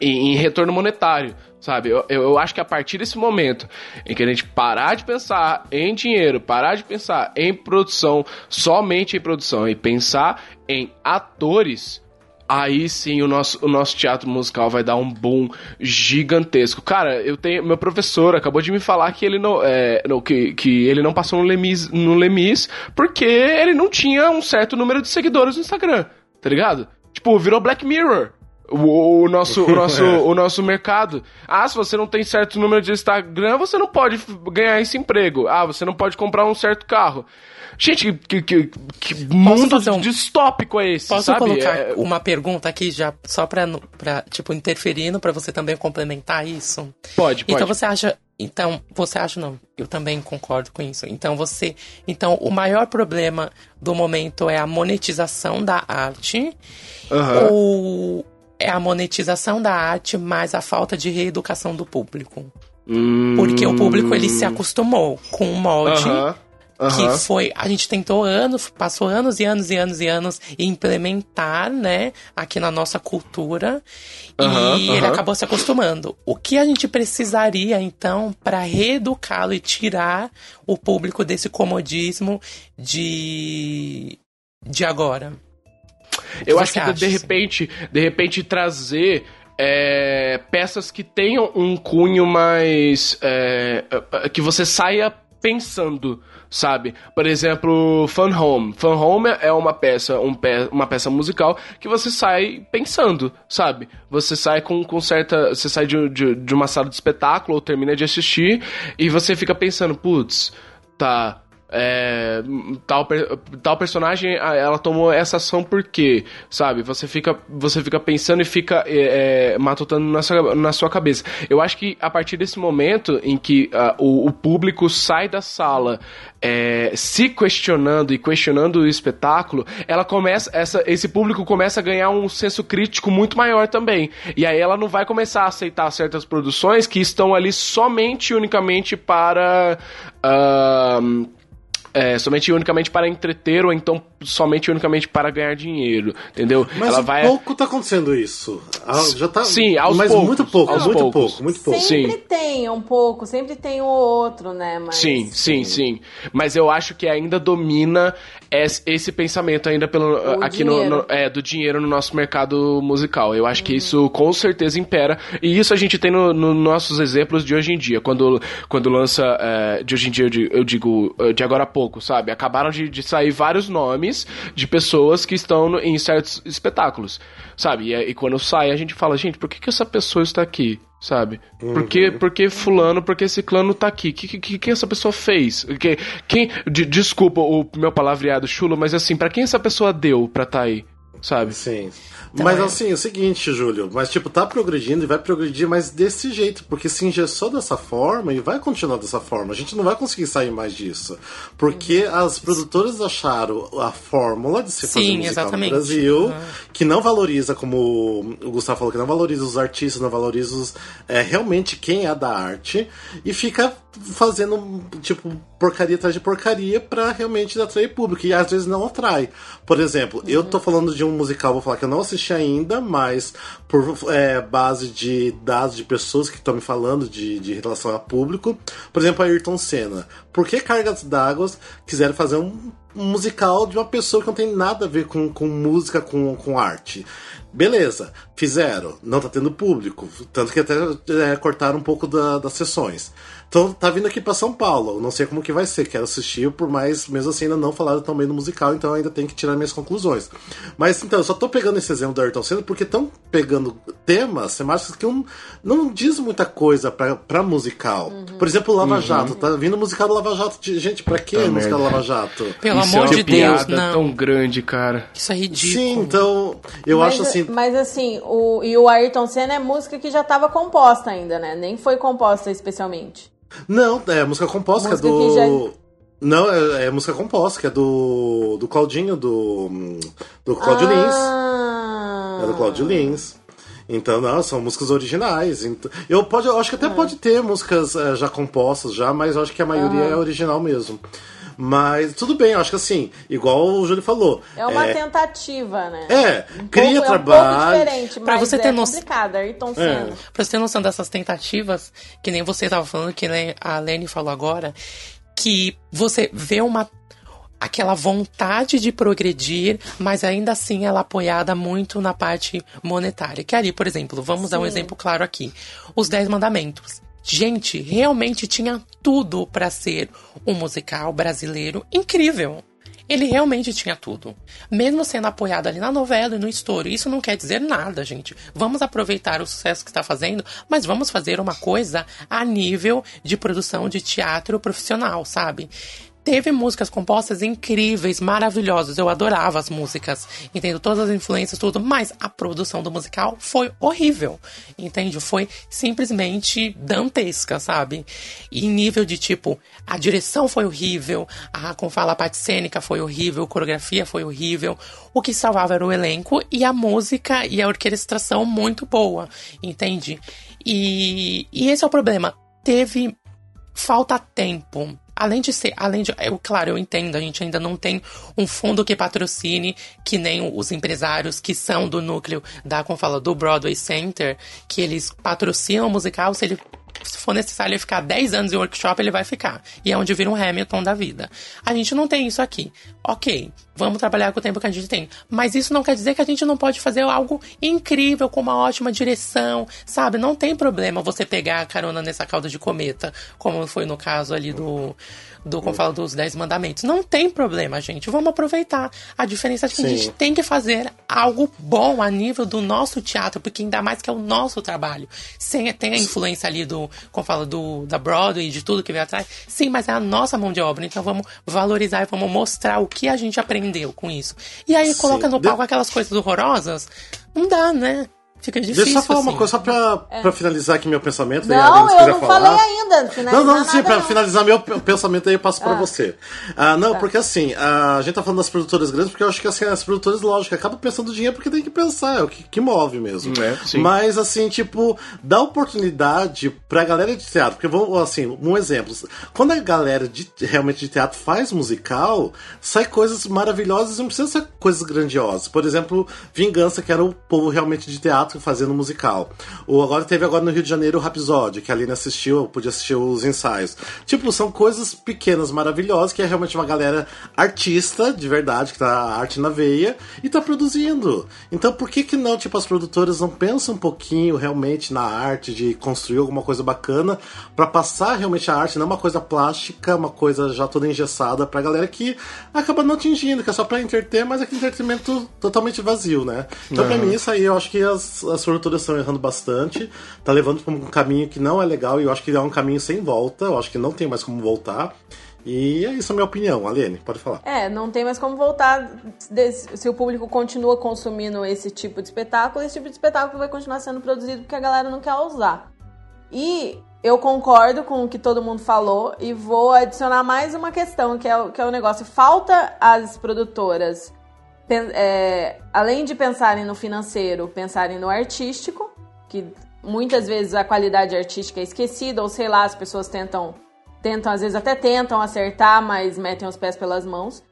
em, em retorno monetário, sabe? Eu, eu, eu acho que a partir desse momento em que a gente parar de pensar em dinheiro, parar de pensar em produção, somente em produção, e pensar em atores, aí sim o nosso, o nosso teatro musical vai dar um boom gigantesco. Cara, eu tenho. Meu professor acabou de me falar que ele não. É, não, que, que ele não passou no Lemis, no Lemis porque ele não tinha um certo número de seguidores no Instagram, tá ligado? Tipo, virou Black Mirror. O, o nosso, o, nosso, o nosso mercado. Ah, se você não tem certo número de Instagram, você não pode ganhar esse emprego. Ah, você não pode comprar um certo carro. Gente, que, que, que mundo um- distópico é esse, Posso sabe? colocar É- uma pergunta aqui já só pra, pra tipo, interferindo pra você também complementar isso? Pode, pode. Então você acha. Então, você acha não? Eu também concordo com isso. Então você. Então, o maior problema do momento é a monetização da arte. Aham. Ou é a monetização da arte mais a falta de reeducação do público? Hum, Porque o público ele se acostumou com o molde. Aham. Que Aham. foi. A gente tentou anos, passou anos e anos e anos e anos em implementar, né, aqui na nossa cultura. Aham, e ele aham. acabou se acostumando. O que a gente precisaria, então, para reeducá-lo e tirar o público desse comodismo de. de agora? Eu acho que de acha, repente, de repente trazer é, peças que tenham um cunho mais. é, que você saia pensando, sabe? Por exemplo, Fun Home. Fun Home é uma peça, um pe uma peça musical que você sai pensando, sabe? Você sai com, com certa. Você sai de, de, de uma sala de espetáculo ou termina de assistir e você fica pensando, putz, tá. É, tal, tal personagem ah, ela tomou essa ação por quê? Sabe? Você fica, você fica pensando e fica é, é, matutando na sua, na sua cabeça. Eu acho que a partir desse momento em que ah, o, o público sai da sala é, se questionando e questionando o espetáculo, ela começa, essa, esse público começa a ganhar um senso crítico muito maior também. E aí ela não vai começar a aceitar certas produções que estão ali somente unicamente para. ahn, é, somente e unicamente para entreter ou então somente e unicamente para ganhar dinheiro, entendeu? Mas ela um vai pouco tá acontecendo isso. Ah, Já tá, Sim, aos mas poucos, muito pouco, aos muito poucos. pouco, muito pouco. Sempre Sim. tem um pouco, sempre tem um outro, né? Mas... Sim, sim, sim. Mas eu acho que ainda domina es- esse pensamento ainda pelo O aqui no, no- é, do dinheiro no nosso mercado musical. Eu acho que isso com certeza impera. E isso a gente tem nos no nossos exemplos de hoje em dia. Quando, quando lança. é, de hoje em dia, eu digo, eu digo, é, de agora a pouco, sabe? Acabaram de, de sair vários nomes de pessoas que estão no- em certos espetáculos, sabe? E, e quando sai, a gente fala, gente, por que, que essa pessoa está aqui? Sabe? Por que, por que fulano, por que ciclano tá aqui? O que, que, que essa pessoa fez? Que, quem, de- desculpa o meu palavreado chulo, mas assim, pra quem essa pessoa deu pra tá aí? Sabe? Sim. Então, mas é- assim, é o seguinte, Júlio, mas tipo, tá progredindo e vai progredir, mas desse jeito, porque se engessou dessa forma e vai continuar dessa forma. A gente não vai conseguir sair mais disso. Porque as produtoras acharam a fórmula de se fazer Sim, musical exatamente. no Brasil, Uhum. que não valoriza, como o Gustavo falou, que não valoriza os artistas, não valoriza os, é, realmente quem é da arte, e fica fazendo, tipo, porcaria atrás de porcaria pra realmente atrair público, e às vezes não atrai. Por exemplo, eu tô falando de um musical, vou falar que eu não assisti ainda, mas por é, base de dados de pessoas que estão me falando de, de relação a público, por exemplo, a Ayrton Senna. Por que Cargas d'Água quiseram fazer um, um musical de uma pessoa que não tem nada a ver com, com música, com, com arte? Beleza, fizeram, não tá tendo público, tanto que até é, cortaram um pouco da- das sessões. Então tá vindo aqui pra São Paulo, não sei como que vai ser, quero assistir, por mais, mesmo assim ainda não falaram tão bem no musical, então ainda tenho que tirar minhas conclusões. Mas então, eu só tô pegando esse exemplo do Ayrton Senna porque estão pegando temas, temáticas que não, não diz muita coisa pra, pra musical. Por exemplo, o Lava Jato, tá vindo o musical do Lava Jato, de- gente, pra que Tá musical do. Lava Jato? Pelo Isso amor é uma de Deus, não. tão grande, cara. Isso é ridículo. Sim, então, eu mas, acho assim, Mas assim, o, e o Ayrton Senna é música que já estava composta ainda, né? Nem foi composta especialmente. Não, é música composta, Música que é do. já- Não, é, é música composta, que é do. do Claudinho, do. do Claudio Lins. ah, É do Claudio Lins. Então, não, são músicas originais. Eu, pode, eu acho que até Ah. pode ter músicas é, já compostas, já, mas eu acho que a maioria é original mesmo. Mas tudo bem, acho que assim, igual o Júlio falou. É uma é, tentativa, né? é, Um cria pouco, É um trabalho. pouco diferente, Pra mas você é ter noção- complicado. Ayrton Senna. Pra você ter noção dessas tentativas, que nem você tava falando, que nem a Lene falou agora, que você vê uma aquela vontade de progredir, mas ainda assim ela é apoiada muito na parte monetária. Que ali, por exemplo, vamos dar um exemplo claro aqui. Os Dez Mandamentos. Gente, realmente tinha tudo pra ser um musical brasileiro incrível. Ele realmente tinha tudo. Mesmo sendo apoiado ali na novela e no estouro. Isso não quer dizer nada, gente. Vamos aproveitar o sucesso que está fazendo, mas vamos fazer uma coisa a nível de produção de teatro profissional, sabe? Teve músicas compostas incríveis, maravilhosas. Eu adorava as músicas, entendo todas as influências, tudo, mas a produção do musical foi horrível, entende? Foi simplesmente dantesca, sabe? E nível de tipo, a direção foi horrível, a, como fala, a parte cênica foi horrível, a coreografia foi horrível. O que salvava era o elenco e a música e a orquestração muito boa, entende? E, e esse é o problema. Teve falta tempo. Além de ser, além de, eu, claro, eu entendo, a gente ainda não tem um fundo que patrocine, que nem os empresários que são do núcleo da, como fala, do Broadway Center, que eles patrocinam o musical, se ele for necessário ele ficar 10 anos em workshop, ele vai ficar. E é onde vira um Hamilton da vida. A gente não tem isso aqui. Ok, vamos trabalhar com o tempo que a gente tem. Mas isso não quer dizer que a gente não pode fazer algo incrível, com uma ótima direção, sabe? Não tem problema você pegar a carona nessa cauda de cometa, como foi no caso ali do do como fala dos Dez Mandamentos. Não tem problema, gente. Vamos aproveitar. A diferença é que Sim. a gente tem que fazer algo bom a nível do nosso teatro, porque ainda mais que é o nosso trabalho. Sem, tem a influência ali do, como fala, do, da Broadway, de tudo que vem atrás. Sim, mas é a nossa mão de obra. Então vamos valorizar e vamos mostrar o que a gente aprendeu com isso. E aí Sim. coloca no palco aquelas coisas horrorosas. Não dá, né? Fica difícil. Deixa eu só falar uma assim. coisa, só pra, pra finalizar aqui meu pensamento. daí Não, se eu não falar. falei ainda. Não, não, sim, pra não. finalizar meu pensamento aí eu passo pra Ah. você. Ah, não, Tá. porque assim, a gente tá falando das produtoras grandes, porque eu acho que assim, as produtoras, lógico, acabam pensando dinheiro porque tem que pensar, é o que, que move mesmo. É. Mas assim, tipo, dá oportunidade pra galera de teatro, porque vamos, assim, um exemplo. Quando a galera de, realmente de teatro faz musical, sai coisas maravilhosas e não precisa ser coisas grandiosas. Por exemplo, Vingança, que era o povo realmente de teatro fazendo musical. Ou agora teve agora no Rio de Janeiro o Rhapsody, que a Aline assistiu, podia assistir os ensaios. Tipo, são coisas pequenas, maravilhosas, que é realmente uma galera artista, de verdade, que tá arte na veia, e tá produzindo. Então por que que não, tipo, as produtoras não pensam um pouquinho realmente na arte, de construir alguma coisa bacana, pra passar realmente a arte, não uma coisa plástica, uma coisa já toda engessada pra galera que acaba não atingindo, que é só pra entreter, mas é aquele entretenimento totalmente vazio, né? Então pra mim isso aí eu acho que as, as produtoras estão errando bastante, tá levando pra um caminho que não é legal, e eu acho que é um caminho sem volta, eu acho que não tem mais como voltar. E é isso a minha opinião, Alene, pode falar. É, não tem mais como voltar se o público continua consumindo esse tipo de espetáculo, esse tipo de espetáculo vai continuar sendo produzido porque a galera não quer usar. E eu concordo com o que todo mundo falou e vou adicionar mais uma questão, que é o, que é o negócio. Falta às produtoras, é, além de pensarem no financeiro, pensarem no artístico, que muitas vezes a qualidade artística é esquecida, ou sei lá, as pessoas tentam tentam, às vezes até tentam acertar, mas metem os pés pelas mãos.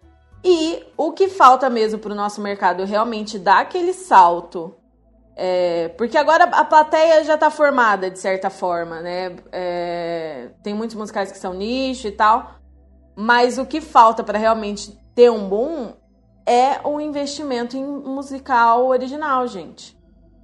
E o que falta mesmo pro nosso mercado realmente dar aquele salto. é, porque agora a plateia já tá formada, de certa forma, né? É, tem muitos musicais que são nicho e tal. Mas o que falta para realmente ter um boom é o investimento em musical original, gente.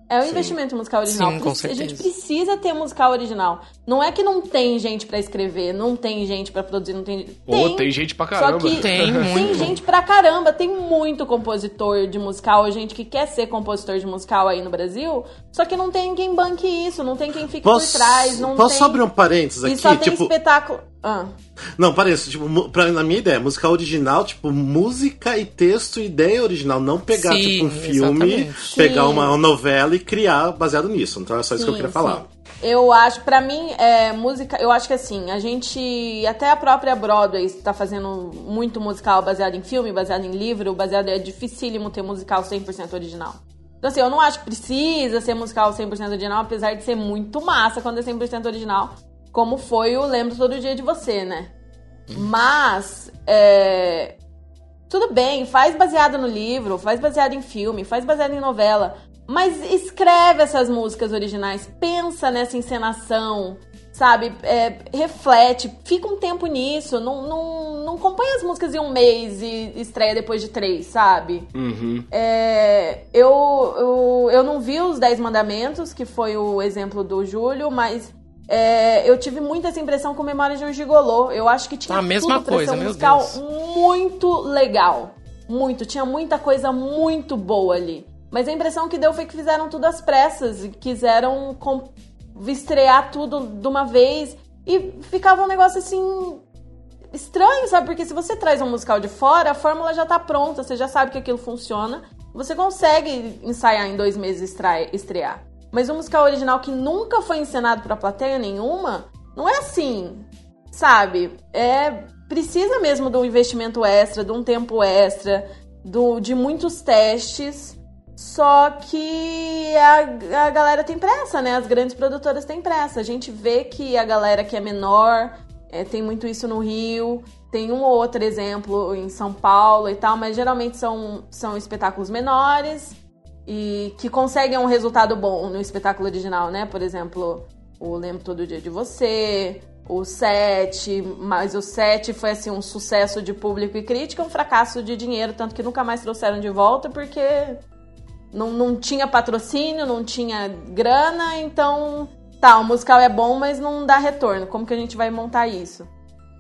É o Sim. investimento em musical original. Sim, com Preci- a gente certeza. precisa ter musical original. Não é que não tem gente pra escrever, não tem gente pra produzir, não tem. Pô, tem gente pra caramba. Só que Tem tem muito. gente pra caramba, tem muito compositor de musical, gente que quer ser compositor de musical aí no Brasil, só que não tem quem banque isso, não tem quem fique Posso, por trás, não posso tem... só abrir um parênteses E aqui? só tem tipo, espetáculo... Ah. Não, parece, tipo, pra, na minha ideia, musical original, tipo, música e texto, ideia original, não pegar, Sim, tipo, um filme, exatamente. pegar Sim. uma novela e criar baseado nisso. Então é só isso que eu Sim, queria falar. sim. Eu acho, pra mim, é, música, eu acho que assim, a gente, até a própria Broadway está fazendo muito musical baseado em filme, baseado em livro, baseado, é dificílimo ter musical 100% original. Então assim, eu não acho que precisa ser musical 100% original, apesar de ser muito massa quando é 100% original, como foi o Lembro Todo Dia de Você, né? Mas, é, tudo bem, faz baseado no livro, faz baseado em filme, faz baseado em novela, mas escreve essas músicas originais, pensa nessa encenação, sabe? É, reflete, fica um tempo nisso, não, não, não compõe as músicas em um mês e estreia depois de três, sabe? Uhum. É, eu, eu, eu não vi os Dez Mandamentos, que foi o exemplo do Júlio, mas é, eu tive muito essa impressão com Memória de um Gigolô. Eu acho que tinha A mesma tudo coisa, um meu musical Deus. muito legal. Muito, tinha muita coisa muito boa ali. Mas a impressão que deu foi que fizeram tudo às pressas e quiseram com- estrear tudo de uma vez e ficava um negócio assim estranho, sabe? Porque se você traz um musical de fora, a fórmula já tá pronta, você já sabe que aquilo funciona, você consegue ensaiar em dois meses e estrear. Mas um musical original que nunca foi encenado pra plateia nenhuma, não é assim, sabe? É precisa mesmo de um investimento extra, de um tempo extra, do, de muitos testes. Só que a, a galera tem pressa, né? As grandes produtoras têm pressa. A gente vê que a galera que é menor é, tem muito isso no Rio. Tem um ou outro exemplo em São Paulo e tal, mas geralmente são, são espetáculos menores e que conseguem um resultado bom no espetáculo original, né? Por exemplo, o Lembro Todo Dia de Você, o 7, mas o 7 foi assim um sucesso de público e crítica, um fracasso de dinheiro, tanto que nunca mais trouxeram de volta porque não, não tinha patrocínio, não tinha grana, então tá, o musical é bom, mas não dá retorno. Como que a gente vai montar isso?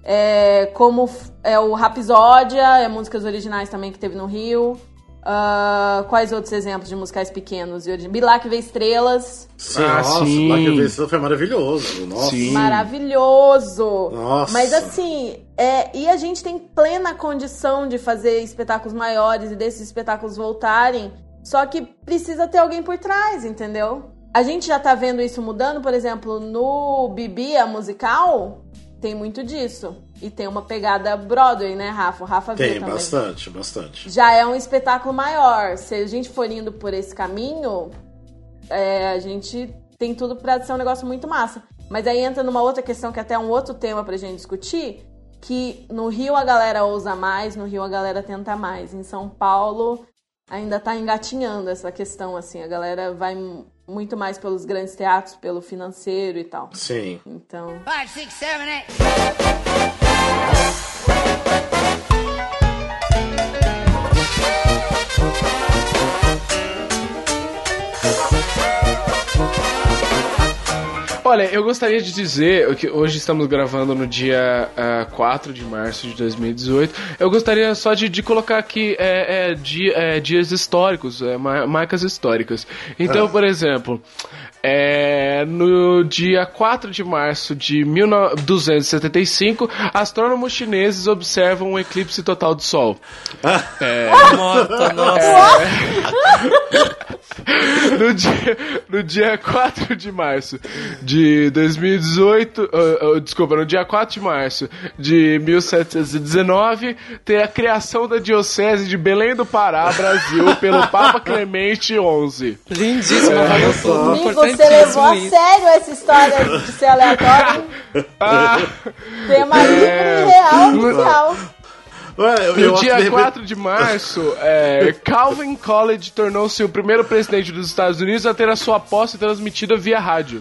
É, como é o Rapsódia, é músicas originais também que teve no Rio. Ah, quais outros exemplos de musicais pequenos? Bilac Vê Estrelas, Sim, Ah, nossa, sim. Black Vencedor foi maravilhoso. Nossa. Sim. maravilhoso. Nossa. Mas assim, é, e a gente tem plena condição de fazer espetáculos maiores e desses espetáculos voltarem, só que precisa ter alguém por trás, entendeu? A gente já tá vendo isso mudando, por exemplo, no Bibi, a musical, tem muito disso. E tem uma pegada Broadway, né, Rafa? O Rafa Tem, também. bastante, bastante. Já é um espetáculo maior. Se a gente for indo por esse caminho, é, a gente tem tudo pra ser um negócio muito massa. Mas aí entra numa outra questão que até é um outro tema pra gente discutir, que no Rio a galera ousa mais, no Rio a galera tenta mais. Em São Paulo ainda tá engatinhando essa questão, assim. A galera vai muito mais pelos grandes teatros, pelo financeiro e tal. Sim. Então... Five, six, seven, eight. Olha, eu gostaria de dizer que hoje estamos gravando no dia ah, 4 de março de 2018. Eu gostaria só de, de colocar aqui é, é, di- é, dias históricos, é, ma- marcas históricas. Então, por exemplo, é, no dia 4 de março de 1275, astrônomos chineses observam um eclipse total do Sol. Morta, nossa. no, dia, no dia 4 de março de 2018, ah, ah, desculpa, no dia 4 de março de 1719, tem a criação da Diocese de Belém do Pará, Brasil, pelo Papa Clemente XI. Tudo. Amigo, você levou a isso. sério essa história de ser aleatório? Ah, Tema É. real, oficial. Ué, eu, no eu que dia de repente- 4 de março, é, Calvin College tornou-se o primeiro presidente dos Estados Unidos a ter a sua posse transmitida via rádio.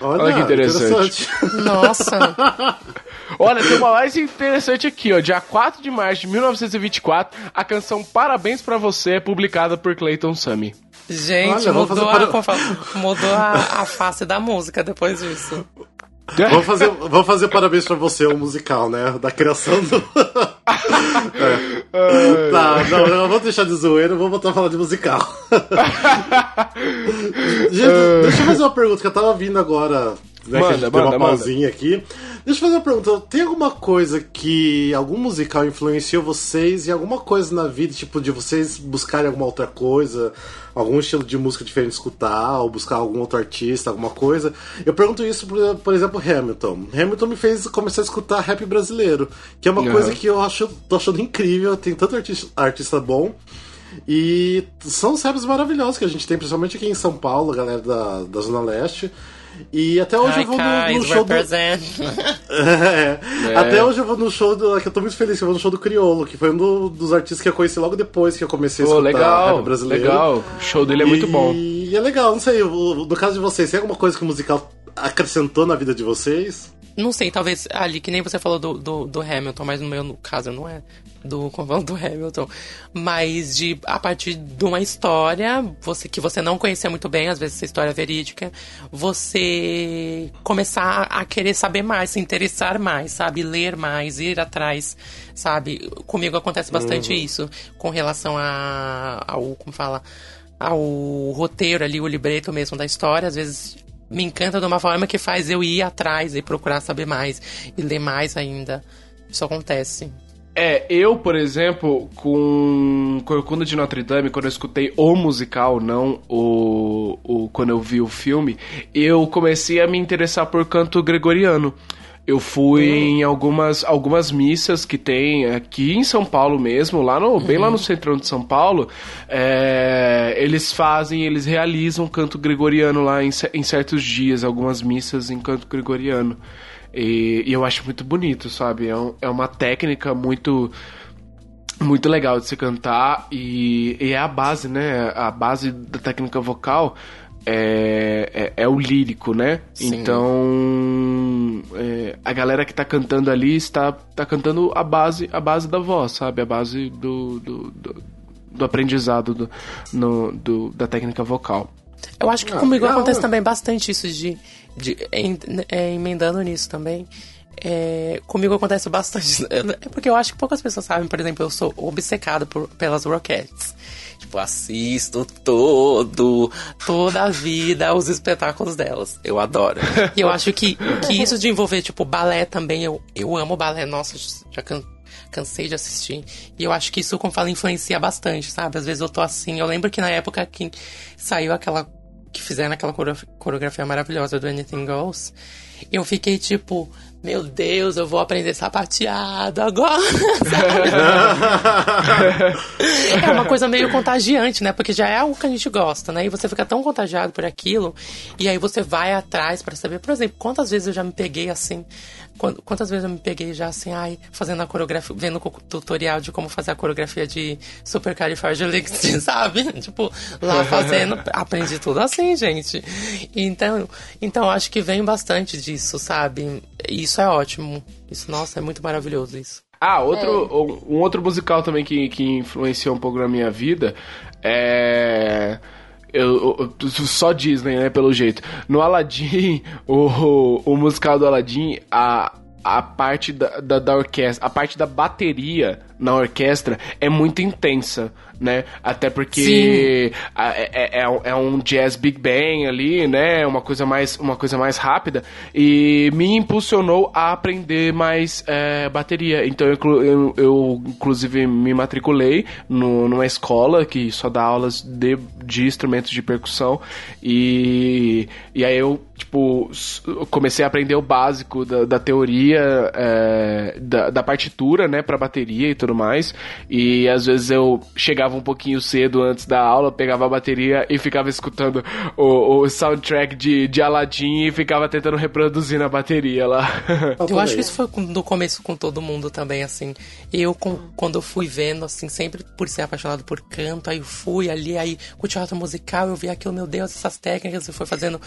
Olha, Olha que interessante. Nossa, Olha, tem uma mais interessante aqui, ó. Dia 4 de março de 1924, a canção Parabéns pra Você é publicada por Clayton Summy. Gente, Olha, mudou, fazer a, para- mudou a, a face da música depois disso. Vamos fazer, vamos fazer parabéns pra você, o musical, né? Da criação do. É. Tá, não, não, vamos deixar de zoeira, vamos voltar a falar de musical. Gente, deixa eu fazer uma pergunta que eu tava vindo agora. Né, que a Manda, gente deu uma manda, pausinha aqui. Deixa eu fazer uma pergunta. Tem alguma coisa que algum musical influenciou vocês e alguma coisa na vida, tipo, de vocês buscarem alguma outra coisa, algum estilo de música diferente de escutar, ou buscar algum outro artista, alguma coisa? Eu pergunto isso, por, por exemplo, Hamilton. Hamilton me fez começar a escutar rap brasileiro, que é uma Aham. coisa que eu acho, tô achando incrível. Tem tanto artista, artista bom. E são os raps maravilhosos que a gente tem, principalmente aqui em São Paulo, a galera da, da Zona Leste. E até hoje Ai, eu vou no, no show do. É. É. Até hoje eu vou no show do. que Eu tô muito feliz eu vou no show do Criolo, que foi um do- dos artistas que eu conheci logo depois que eu comecei a Pô, escutar legal, rap brasileiro. legal. O show dele é muito bom. E é legal, não sei, no caso de vocês, tem alguma coisa que o musical acrescentou na vida de vocês? Não sei, talvez ali, que nem você falou do, do, do Hamilton, mas no meu no caso não é do confronto do Hamilton. Mas de a partir de uma história você, que você não conhecia muito bem, às vezes essa história é verídica, você começar a querer saber mais, se interessar mais, sabe? Ler mais, ir atrás, sabe? Comigo acontece bastante isso com relação a, ao. Como fala? Ao roteiro ali, o libreto mesmo da história, às vezes me encanta de uma forma que faz eu ir atrás e procurar saber mais e ler mais ainda. Isso acontece. É, eu, por exemplo, com Corcunda de Notre Dame, quando eu escutei o musical, não o, o quando eu vi o filme, eu comecei a me interessar por canto gregoriano. Eu fui em algumas, algumas missas que tem aqui em São Paulo mesmo, lá no, bem lá no centrão de São Paulo. é, eles fazem, eles realizam canto gregoriano lá em, em certos dias, algumas missas em canto gregoriano. E, e eu acho muito bonito, sabe? É, um- é uma técnica muito muito legal de se cantar e, e é a base, né? A base da técnica vocal é, é, é o lírico, né? Sim. Então é, a galera que tá cantando ali está tá cantando a base a base da voz, sabe? A base do, do, do, do aprendizado do, no, do, da técnica vocal. Eu acho que Ah, comigo legal. acontece também bastante isso de. de em- é, emendando nisso também. É, comigo acontece bastante. É porque eu acho que poucas pessoas sabem, por exemplo, eu sou obcecado por, pelas Rockettes. Tipo, assisto todo, toda a vida os espetáculos delas. Eu adoro. E eu acho que, que isso de envolver, tipo, balé também, eu, eu amo balé, nossa, já can, cansei de assistir. E eu acho que isso, como fala, influencia bastante, sabe? Às vezes eu tô assim. Eu lembro que na época que saiu aquela. que fizeram aquela coreografia- coreografia maravilhosa do Anything Goes, eu fiquei tipo. Meu Deus, eu vou aprender sapateado agora. é uma coisa meio contagiante, né? Porque já é algo que a gente gosta, né? E você fica tão contagiado por aquilo, e aí você vai atrás pra saber, por exemplo, quantas vezes eu já me peguei assim, quantas vezes eu me peguei já assim, ai, fazendo a coreografia, vendo o tutorial de como fazer a coreografia de Supercalifragilistic, sabe? tipo, lá fazendo, aprendi tudo assim, gente. Então, então acho que vem bastante disso, sabe? Isso é ótimo. Isso, nossa, é muito maravilhoso isso. Ah, outro, um outro musical também que, que influenciou um pouco na minha vida é. Eu, eu- só Disney, né, pelo jeito. No Aladdin, o, o musical do Aladdin, a, a parte da, da, da orquestra, a parte da bateria na orquestra é muito intensa, né? Até porque a- é, é, é um- é jazz big bang ali, né? Uma coisa mais, uma coisa mais rápida e me impulsionou a aprender mais é, bateria. Então eu, eu, eu, inclusive me matriculei no, numa escola que só dá aulas de, de instrumentos de percussão e, e aí eu tipo comecei a aprender o básico da, da teoria é, da, da partitura, né, para bateria e tudo mais. E às vezes eu chegava um pouquinho cedo antes da aula, pegava a bateria e ficava escutando o, o soundtrack de, de Aladdin e ficava tentando reproduzir na bateria lá. Eu acho que isso foi no começo com todo mundo também, assim. Eu, com- quando eu fui vendo, assim, sempre por ser apaixonado por canto, aí eu fui ali, aí com o teatro musical, eu vi aquilo, meu Deus, essas técnicas, e foi fazendo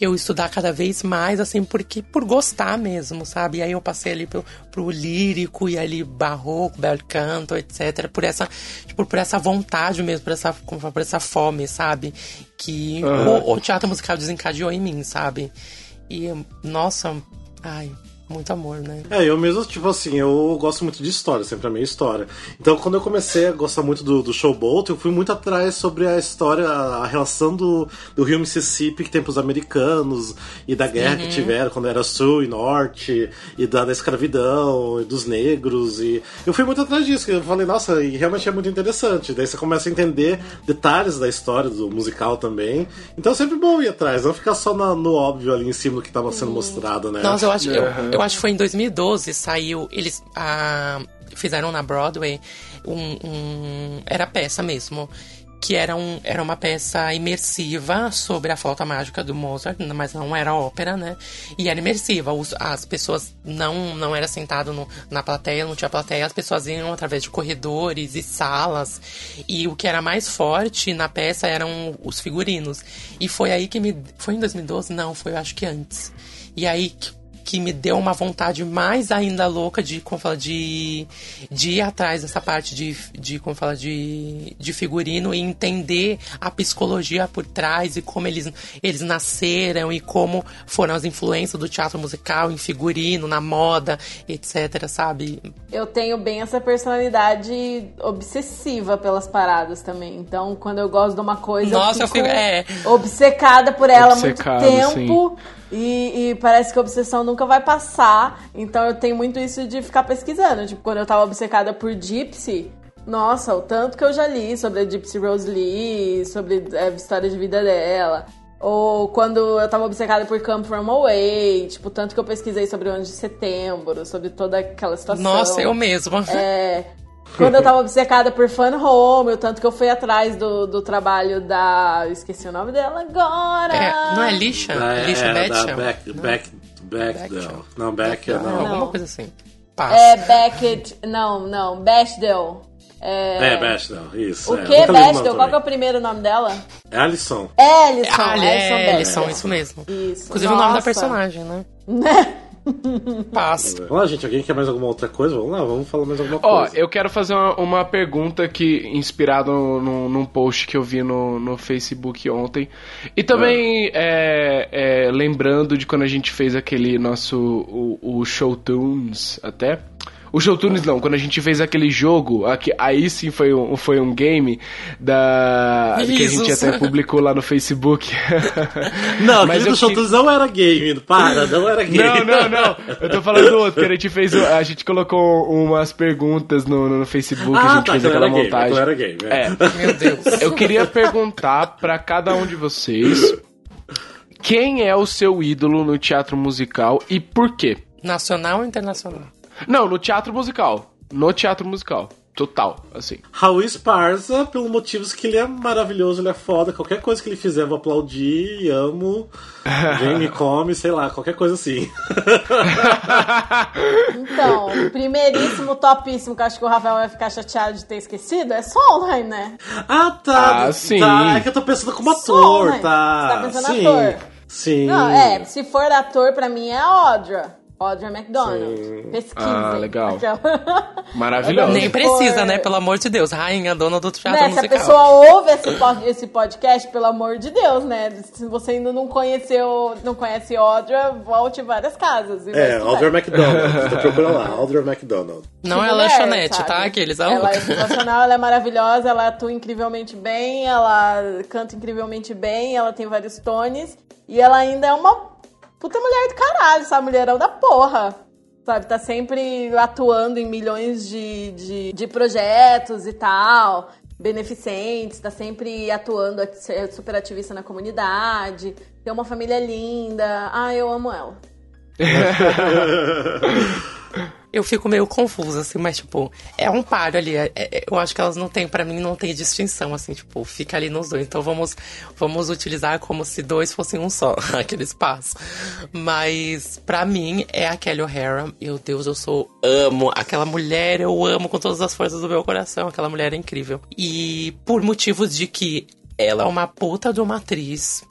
eu estudar cada vez mais, assim, porque por gostar mesmo, sabe? E aí eu passei ali pro, pro lírico, e ali barroco, bel canto, etc. Por essa, tipo, por essa vontade mesmo, por essa, por essa fome, sabe? Que o, o teatro musical desencadeou em mim, sabe? E, nossa, ai, muito amor, né? É, eu mesmo, tipo assim, eu gosto muito de história, sempre amei história. Então, quando eu comecei a gostar muito do, do Showboat, eu fui muito atrás sobre a história, a relação do, do rio Mississippi que tem pros americanos, e da guerra que tiveram quando era sul e norte, e da, da escravidão, e dos negros, e eu fui muito atrás disso, que eu falei, nossa, e realmente é muito interessante. Daí você começa a entender detalhes da história do musical também. Então é sempre bom ir atrás, não ficar só na- no óbvio ali em cima do que tava sendo mostrado, né? Nossa, eu acho, eu, eu acho que foi em 2012 saiu. Eles ah, fizeram na Broadway um, um- Era peça mesmo. Que era, um, era uma peça imersiva sobre a flauta mágica do Mozart, mas não era ópera, né? E era imersiva. Os- as pessoas não, não era sentado na plateia, não tinha plateia, as pessoas iam através de corredores e salas. E o que era mais forte na peça eram os figurinos. E foi aí que me. Foi em 2012? Não, foi eu acho que antes. E aí que me deu uma vontade mais ainda louca de, como fala, de, de ir atrás dessa parte de, de como fala, de, de figurino e entender a psicologia por trás e como eles, eles nasceram e como foram as influências do teatro musical em figurino, na moda, etc, sabe? Eu tenho bem essa personalidade obsessiva pelas paradas também. Então, quando eu gosto de uma coisa, Nossa, eu eu fico fico- é. obcecada por ela há muito Obcecado, tempo. E, e parece que a obsessão nunca vai passar. Então eu tenho muito isso de ficar pesquisando. Tipo, quando eu tava obcecada por Gypsy, nossa, o tanto que eu já li sobre a Gypsy Rose Lee, sobre é, a história de vida dela. Ou quando eu tava obcecada por Come From Away, tipo, tanto que eu pesquisei sobre o 11 de setembro, sobre toda aquela situação. Nossa, eu mesma. É, quando eu tava obcecada por Fun Home, o tanto que eu fui atrás do, do trabalho da. eu Esqueci o nome dela agora. É, não é lixa? É, lixa Back, back, back, Bechdel. Não, Back, Não, não. alguma coisa assim. Passa. É Beckett. Não, não, Bechdel. É, É, Bechdel, isso. o é, que, nome Bechdel? Qual que é o primeiro nome dela? É Alisson. Ellison. Ah, Ellison é, Bechdel. eles são isso mesmo. Isso. Inclusive o nome da Nossa. personagem, né? Passo. Vamos lá, gente. Alguém quer mais alguma outra coisa? Vamos lá, vamos falar mais alguma Ó, coisa. eu quero fazer uma, uma pergunta que inspirado no, no- num post que eu vi no, no Facebook ontem. E também é, é, lembrando de quando a gente fez aquele nosso o, o Show Tunes até. O Show Tunes não, quando a gente fez aquele jogo, aqui, aí sim foi um, foi um game da que a gente até publicou lá no Facebook. Não, Mas do Showtools não era game. Para, não era game. Não, não, não. Eu tô falando do outro, que a gente fez. o- A gente colocou umas perguntas no, no Facebook, a Ah, gente tá, fez aquilo aquela era game. montagem. aquilo era game. é. É. Meu Deus. Eu queria perguntar pra cada um de vocês quem é o seu ídolo no teatro musical e por quê? Nacional ou internacional? Não, no teatro musical. No teatro musical. Total, assim. Raul Esparza, pelos motivos que ele é maravilhoso, ele é foda. Qualquer coisa que ele fizer, eu vou aplaudir, amo. Vem, me come, sei lá, qualquer coisa assim. Então, o primeiríssimo, topíssimo, que eu acho que o Rafael vai ficar chateado de ter esquecido, é Sondheim, né? Ah, tá. Ah, sim. Tá, é que eu tô pensando como ator, tá? Você tá pensando sim, ator. Sim. Não, é, se for ator, pra mim é a Audra. Audra McDonald. Pesquisa. Ah, legal. Aquela... Maravilhoso. Nem precisa, né? Pelo amor de Deus. Rainha, dona do teatro Né, se a musical. pessoa ouve esse, esse podcast, pelo amor de Deus, né? Se você ainda não conheceu, não conhece Audra, volte várias casas. É. Alder McDonald. Tô procurando lá, Alder McDonald. Não é lanchonete, sabe? tá? Aqueles. Ela é sensacional, ela é maravilhosa, ela atua incrivelmente bem, ela canta incrivelmente bem, ela tem vários tones. E ela ainda é uma puta mulher do caralho, sabe? Mulherão da porra. Sabe, tá sempre atuando em milhões de, de, de projetos e tal, beneficentes, tá sempre atuando, é super ativista na comunidade, tem uma família linda. Ah, eu amo ela. Eu fico meio confusa, assim, mas, tipo, é um par ali. é- é- eu acho que elas não têm, pra mim, não tem distinção, assim, tipo, fica ali nos dois. Então vamos, vamos utilizar como se dois fossem um só, aquele espaço. Mas, pra mim, é a Kelly O'Hara. Meu Deus, eu sou. Amo aquela mulher, eu amo com todas as forças do meu coração. Aquela mulher é incrível. E por motivos de que ela é uma puta de uma atriz.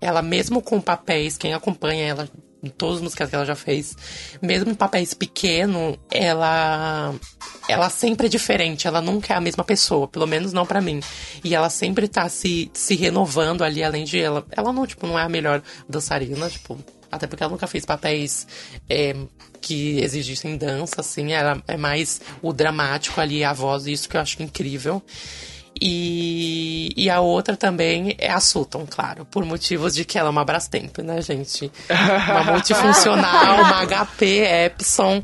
Ela, mesmo com papéis, quem acompanha ela em todas as músicas que ela já fez, mesmo em papéis pequenos, ela ela sempre é diferente, ela nunca é a mesma pessoa, pelo menos não pra mim. E ela sempre tá se, se renovando ali, além de ela. Ela não, tipo, não é a melhor dançarina, tipo, até porque ela nunca fez papéis é, que exigissem dança, assim, ela é mais o dramático ali, a voz, isso que eu acho incrível. E, e a outra também é a Sutton, claro, por motivos de que ela é uma Brastemp, né, gente? Uma multifuncional, uma HP, Epson,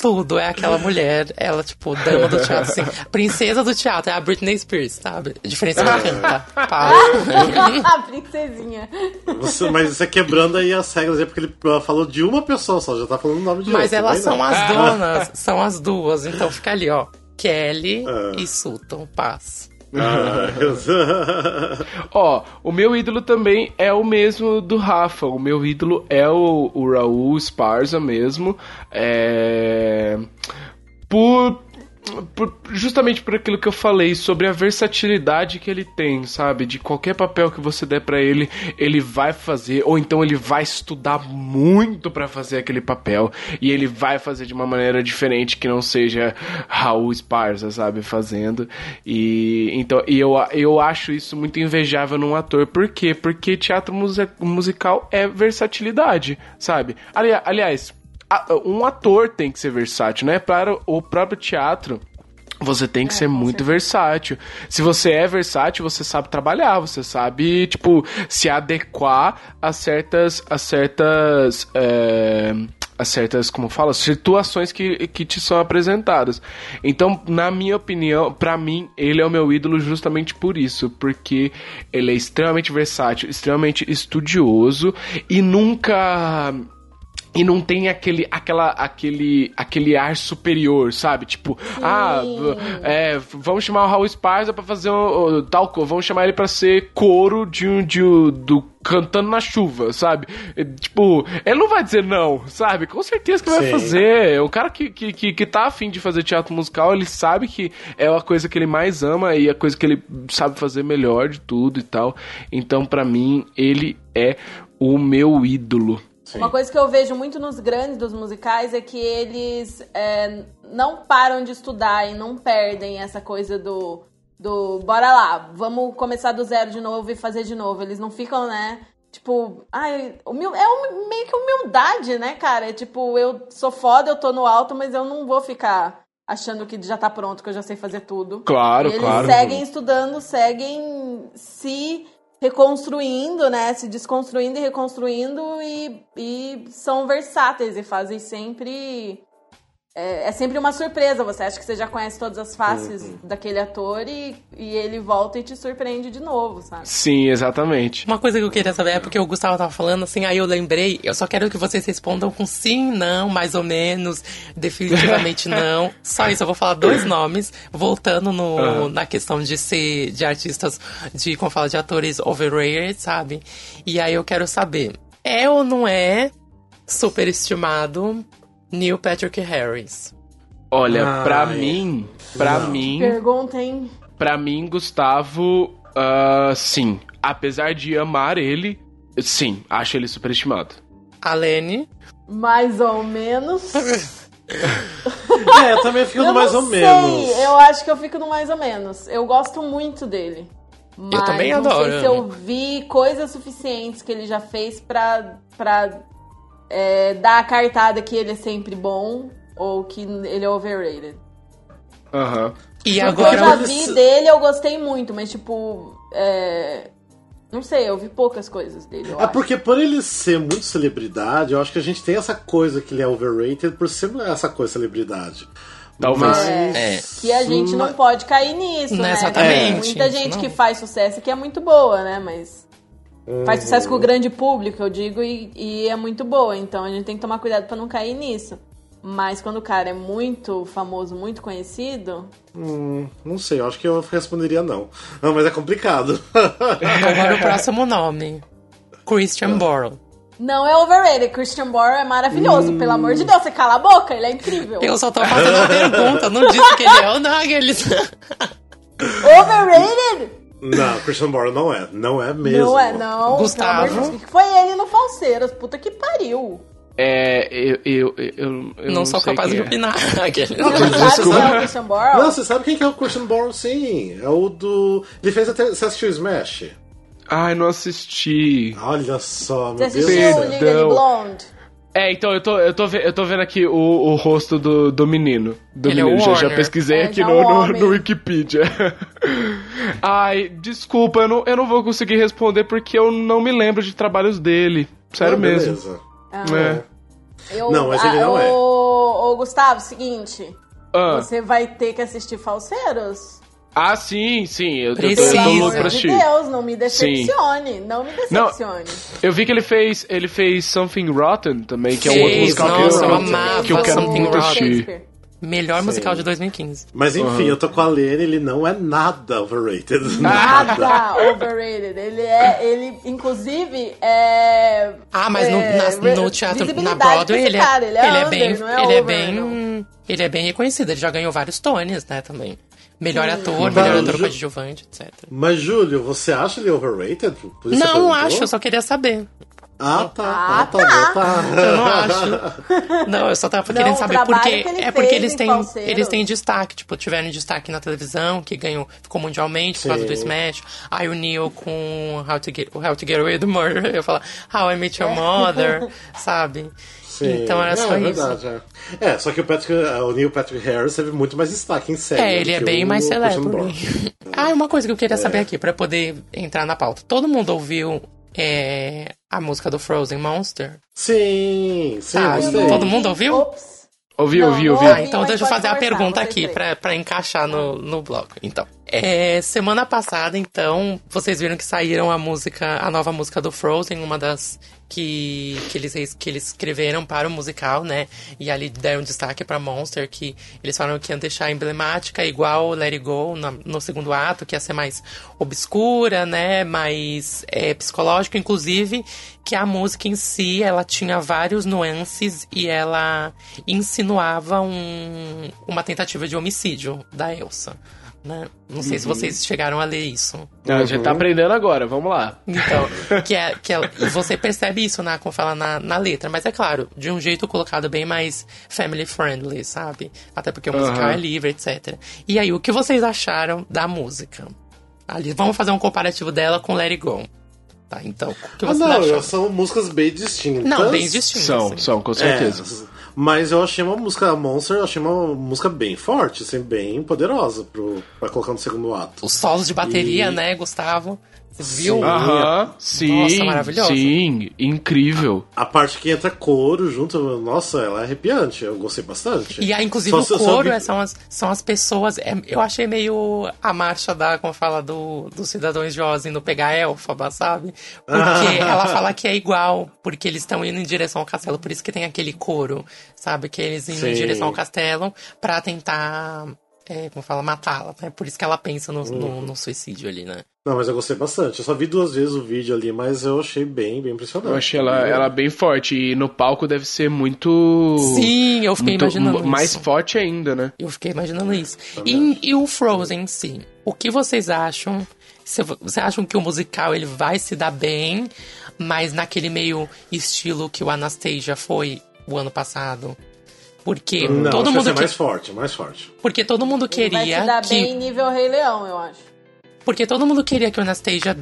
tudo. É aquela mulher, ela, tipo, dama do teatro, assim. Princesa do teatro, é a Britney Spears, sabe? A diferença é que canta. Para. a princesinha. Você, mas você quebrando aí as regras aí, porque ele falou de uma pessoa só, já tá falando o nome de Mas outra, elas vai são não. as donas, são as duas, então fica ali, ó. Kelly e Sutton, paz. Ah, Ó, o meu ídolo também é o mesmo do Rafa. O meu ídolo é o, o Raul Esparza mesmo. É. Por. Por- justamente por aquilo que eu falei sobre a versatilidade que ele tem, sabe? De qualquer papel que você der pra ele, ele vai fazer, ou então ele vai estudar muito pra fazer aquele papel e ele vai fazer de uma maneira diferente que não seja Raul Esparza, sabe, fazendo. E então, e eu, eu acho isso muito invejável num ator. Por quê? Porque teatro musical é versatilidade, sabe? Ali- aliás, um ator tem que ser versátil, né? Para o próprio teatro. Você tem que ser muito versátil. Se você é versátil, você sabe trabalhar, você sabe, tipo, se adequar a certas. a certas. é, a certas, como fala, situações que, que te são apresentadas. Então, na minha opinião, pra mim, ele é o meu ídolo justamente por isso, porque ele é extremamente versátil, extremamente estudioso e nunca e não tem aquele, aquela, aquele, aquele ar superior, sabe? Tipo, ah, é, vamos chamar o Raul Esparza pra fazer um, um, tal coisa, vamos chamar ele pra ser coro de um, de um, do cantando na chuva, sabe? É, Tipo, ele não vai dizer não, sabe? Com certeza que vai Sim. fazer. O cara que, que, que, que tá afim de fazer teatro musical, ele sabe que é a coisa que ele mais ama e a coisa que ele sabe fazer melhor de tudo e tal. Então, pra mim, ele é o meu ídolo. Uma coisa que eu vejo muito nos grandes dos musicais é que eles é, não param de estudar e não perdem essa coisa do, do bora lá, vamos começar do zero de novo e fazer de novo. Eles não ficam, né? Tipo, ai, humil- é um- meio que humildade, né, cara? É tipo, eu sou foda, eu tô no alto, mas eu não vou ficar achando que já tá pronto, que eu já sei fazer tudo. Claro, E eles claro. seguem estudando, seguem se reconstruindo, né? Se desconstruindo e reconstruindo e, e são versáteis e fazem sempre. É, é sempre uma surpresa. Você acha que você já conhece todas as faces Uhum. daquele ator e, e ele volta e te surpreende de novo, sabe? Sim, exatamente. Uma coisa que eu queria saber é porque o Gustavo tava falando assim, aí eu lembrei, eu só quero que vocês respondam com sim, não, mais ou menos, definitivamente não. Só isso, eu vou falar dois nomes, voltando no, na questão de ser, de artistas, de, como fala, de atores overrated, sabe? E aí eu quero saber, é ou não é superestimado Neil Patrick Harris? Olha, Ai. pra mim, pra Não. mim, Perguntem. pra mim, Gustavo, ah, sim. Apesar de amar ele, sim, acho ele superestimado. Alene? Mais ou menos. É, eu também fico eu no mais não ou sei, menos. eu acho que eu fico no mais ou menos. Eu gosto muito dele. Mas também não adoro. sei se eu vi coisas suficientes que ele já fez pra, pra é, dar a cartada que ele é sempre bom ou que ele é overrated. Aham. E Porque eu agora já vi dele, eu gostei muito, mas tipo. é, Não sei, eu vi poucas coisas dele. Eu É acho. porque por ele ser muito celebridade, eu acho que a gente tem essa coisa que ele é overrated por ser essa coisa celebridade. Talvez. Mas- É. Que a gente não pode cair nisso, Não, né? exatamente, Tem muita gente não. que faz sucesso que é muito boa, né? Mas faz sucesso com o grande público, eu digo, e, e é muito boa. Então a gente tem que tomar cuidado pra não cair nisso. Mas quando o cara é muito famoso, muito conhecido, Hum, não sei, eu acho que eu responderia não. Não, mas é complicado. Agora o próximo nome. Christian Borle. não é overrated. Christian Borle é maravilhoso, pelo amor de Deus, você cala a boca, ele é incrível. Eu só tô fazendo uma pergunta, não disse que ele é ou não aqueles. Overrated? Não, Christian Bale não é. Não é mesmo. Não é, não. Gustavo? Que foi ele no Falseiras? Puta que pariu. É, eu, eu, eu, eu não, não sou sei capaz de é. opinar. Você não quem é o Christian Borle? Não, você sabe quem que é o Christian Bale, sim. É o do. Ele fez até. Você assistiu Smash? Ai, não assisti. Olha só, meu Você Deus assistiu do o céu. Legally Blonde? É, então eu tô, eu tô, eu tô vendo aqui o, o rosto do, do menino. Do Ele é menino. o já, pesquisei É, aqui já no, no, no Wikipedia. Ai, desculpa, eu não, eu não vou conseguir responder porque eu não me lembro de trabalhos dele. Sério Ah, mesmo. beleza. É. Eu, Não, mas ele ah, não é. Ô, ô, Gustavo, seguinte. Ah, Você vai ter que assistir Falseiros? ah, sim, sim. Eu, eu tô, eu louco pra assistir. Deus, não me decepcione. Não me decepcione. Eu vi que ele fez, ele fez Something Rotten também, que é um outro musical que nossa, eu, eu amava que eu quero Something muito Rotten. assistir. Melhor musical de 2015. Mas enfim, eu tô com a Lene, ele não é nada overrated. Nada overrated. Ele é, ele, inclusive, é. Ah, mas no, é, na- no teatro, na Broadway, ele é, cara, ele é, ele é under, bem, é ele é over, não. bem, ele é bem reconhecido. Ele já ganhou vários Tonys, né, também. Melhor ator, Mas melhor ator Ju- coadjuvante, etc. Mas, Júlio, você acha ele overrated? Por isso você Não, acho, eu só queria saber. Ah, tá. Ah, Ah, tá, bom, tá. Eu não acho. Não, eu só tava Não, querendo saber porque que ele é porque eles têm eles têm destaque, tipo, tiveram destaque na televisão, que ganhou, ficou mundialmente por causa do Sim. Smash. Aí o Neil com How to Get, o How to Get Away with Murder, eu falar How I Met Your Mother, sabe? Sim. Então era só é, isso. verdade, é. É, só que o, Patrick, o Neil Patrick Harris teve muito mais destaque em série. É, ele do é bem mais celebre. Ah, uma coisa que eu queria saber É. aqui, pra poder entrar na pauta. Todo mundo ouviu é, a música do Frozen Monster? Sim, sim, Ah, gostei. todo mundo ouviu? Ops. Ouvi, Não, ouvi. Ah, então deixa eu fazer a pergunta aqui pra encaixar no, no bloco. Então, é, semana passada, então, vocês viram que saíram a música, a nova música do Frozen, uma das que, que, eles, que eles escreveram para o musical, né? E ali deram destaque para Monster, que eles falaram que iam deixar emblemática, igual Let It Go na- no segundo ato, que ia ser mais obscura, né? Mais é, psicológico, inclusive, que a música em si, ela tinha vários nuances e ela insinuava um, uma tentativa de homicídio da Elsa. Né? Não sei se vocês chegaram a ler isso. A gente tá aprendendo agora, vamos lá. Então, que é, que é, e você percebe isso na, como fala na, na letra, mas é claro, de um jeito colocado bem mais family friendly, sabe? Até porque o musical Aham. é livre, etc. E aí, o que vocês acharam da música? Ali, vamos fazer um comparativo dela com Let It Go. Tá, então, o que Ah, vocês não, acharam? são músicas bem distintas. Não, bem distintas. São, assim. são, com certeza. É, mas eu achei uma música Monster, eu achei uma música bem forte, assim, bem poderosa pro, pra colocar no segundo ato. Os solos de bateria, E- né, Gustavo? Você viu? Sim. Aham, sim, Nossa, maravilhosa. sim, incrível. A parte que entra coro junto, nossa, ela é arrepiante, eu gostei bastante. E aí, inclusive, Só- o só- só é- são, as, são as pessoas. é, eu achei meio a marcha da, como fala, do, dos cidadãos de Oz indo pegar a Elfaba, sabe? Porque ela fala que é igual, porque eles estão indo em direção ao castelo, por isso que tem aquele coro, sabe? Que eles indo em Sim. direção ao castelo pra tentar. É, como fala, matá-la. É por isso que ela pensa no, Uhum. no, no suicídio ali, né? Não, mas eu gostei bastante. Eu só vi duas vezes o vídeo ali, mas eu achei bem, bem impressionante. Eu achei ela, ela bem forte. E no palco deve ser muito. Sim, eu fiquei muito- imaginando Mais isso. forte ainda, né? Eu fiquei imaginando isso. E, e o Frozen em si? O que vocês acham? Se- Vocês acham que o musical ele vai se dar bem, mas naquele meio estilo que o Anastasia foi o ano passado? Porque Não, todo vai mundo ser que- mais forte, mais forte. porque todo mundo Vai queria se dar que bem nível Rei Leão, eu acho. porque todo mundo queria que o Anastasia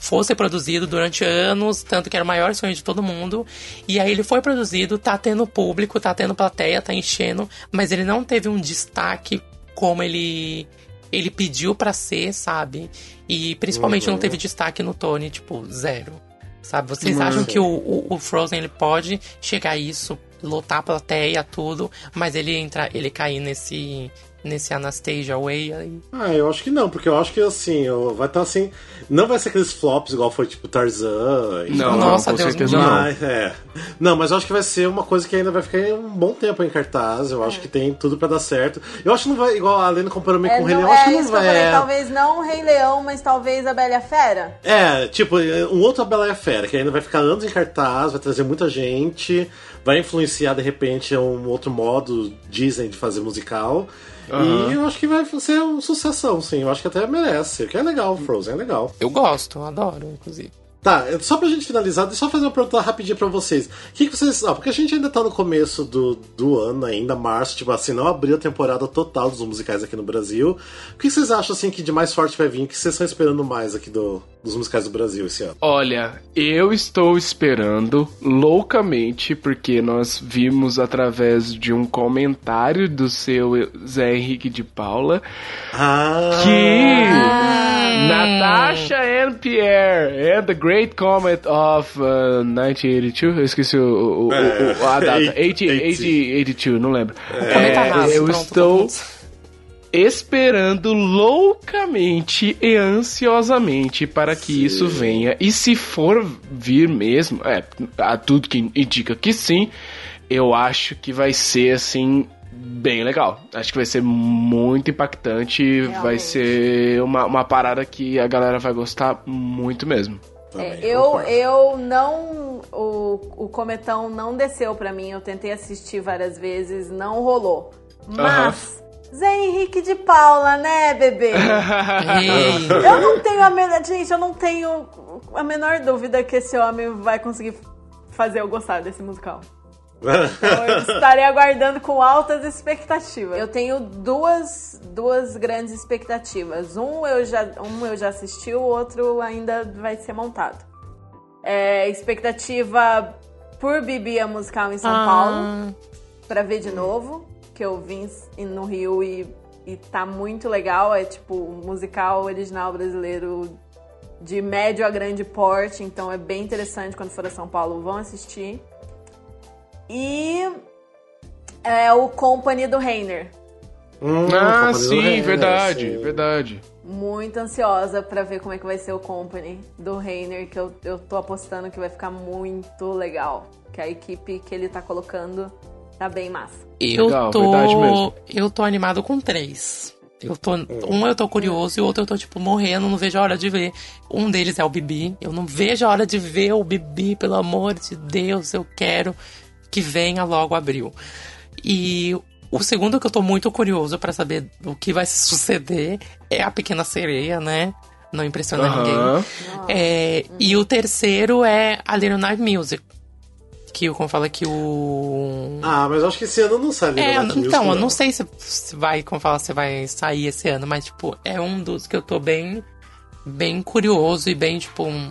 fosse produzido durante anos, tanto que era o maior sonho de todo mundo. E aí ele foi produzido, tá tendo público, tá tendo plateia, tá enchendo, mas ele não teve um destaque como ele ele pediu pra ser, sabe? E principalmente não teve destaque no Tony, tipo, zero. Sabe? Vocês acham que o, o, o Frozen ele pode chegar a isso, lotar a plateia, tudo, mas ele entra, ele cair nesse nesse Anastasia Way aí? Ah, eu acho que não, porque eu acho que assim, vai estar assim. Não vai ser aqueles flops igual foi tipo Tarzan. e Não. Nossa, não, com Deus certeza não. Mas, é. Não, mas eu acho que vai ser uma coisa que ainda vai ficar um bom tempo em cartaz. Eu acho que tem tudo pra dar certo. Eu acho que não vai, igual a Lena comparou meio É, com o Rei Leão, acho que é não isso que eu vai. falei, é- talvez não o Rei Leão, mas talvez a Bela e a Fera. É, tipo, um outro Bela e a Fera, que ainda vai ficar anos em cartaz, vai trazer muita gente, vai influenciar de repente um outro modo Disney de fazer musical. E eu acho que vai ser uma sucessão, sim. Eu acho que até merece. Que é legal, Frozen é legal. Eu gosto, eu adoro, inclusive. Tá, só pra gente finalizar, deixa eu só fazer uma pergunta rapidinha pra vocês. O que, que vocês. Ah, porque a gente ainda tá no começo do, do ano, ainda, março, tipo assim, não abriu a temporada total dos musicais aqui no Brasil. O que vocês acham assim que de mais forte vai vir? O que vocês estão esperando mais aqui do, dos musicais do Brasil esse ano? Olha, eu estou esperando loucamente, porque nós vimos através de um comentário do seu Zé Henrique de Paula Ah! que Natasha and Pierre and the Great Comet of uh, 1982, eu esqueci o, o- o- o- a data, 80, 80, 82, não lembro. É, raso, eu pronto, estou esperando loucamente e ansiosamente para que isso venha. E se for vir mesmo, é, há tudo que indica que sim, eu acho que vai ser assim bem legal. Acho que vai ser muito impactante, vai Realmente. ser uma, uma parada que a galera vai gostar muito mesmo. Também É, eu, concordo. eu não. O, o cometão não desceu pra mim. Eu tentei assistir várias vezes, não rolou. Mas. Zé Henrique de Paula, né, bebê? Eu não tenho a menor. Gente, eu não tenho a menor dúvida que esse homem vai conseguir fazer eu gostar desse musical. Então eu estarei aguardando com altas expectativas. Eu tenho duas, duas grandes expectativas. Um eu, já, um eu já assisti, o outro ainda vai ser montado. É, expectativa por Bibi a musical em São Paulo, pra ver de novo, que eu vim no Rio e, e tá muito legal. É tipo musical original brasileiro de médio a grande porte, então é bem interessante quando for a São Paulo, vão assistir. E é o Company do Reiner. Hum, ah, sim, Rei, né? verdade, Sim. verdade. Muito ansiosa pra ver como é que vai ser o Company do Reiner, que eu, eu tô apostando que vai ficar muito legal. Que a equipe que ele tá colocando tá bem massa. Eu Legal, tô. verdade mesmo. Eu tô animado com três. Eu tô, um eu tô curioso e o outro eu tô, tipo, morrendo, não vejo a hora de ver. Um deles é o Bibi. Eu não vejo a hora de ver o Bibi, pelo amor de Deus, eu quero que venha logo abril. E o segundo que eu tô muito curioso pra saber o que vai suceder é a Pequena Sereia, né? Não impressiona Aham. ninguém. É, e o terceiro é a Little Night Music. Que o como fala que o. Ah, mas eu acho que esse ano não sai Little É, Night Music, então, eu não sei se, se vai, como fala, se vai sair esse ano, mas, tipo, é um dos que eu tô bem, bem curioso e bem, tipo, um-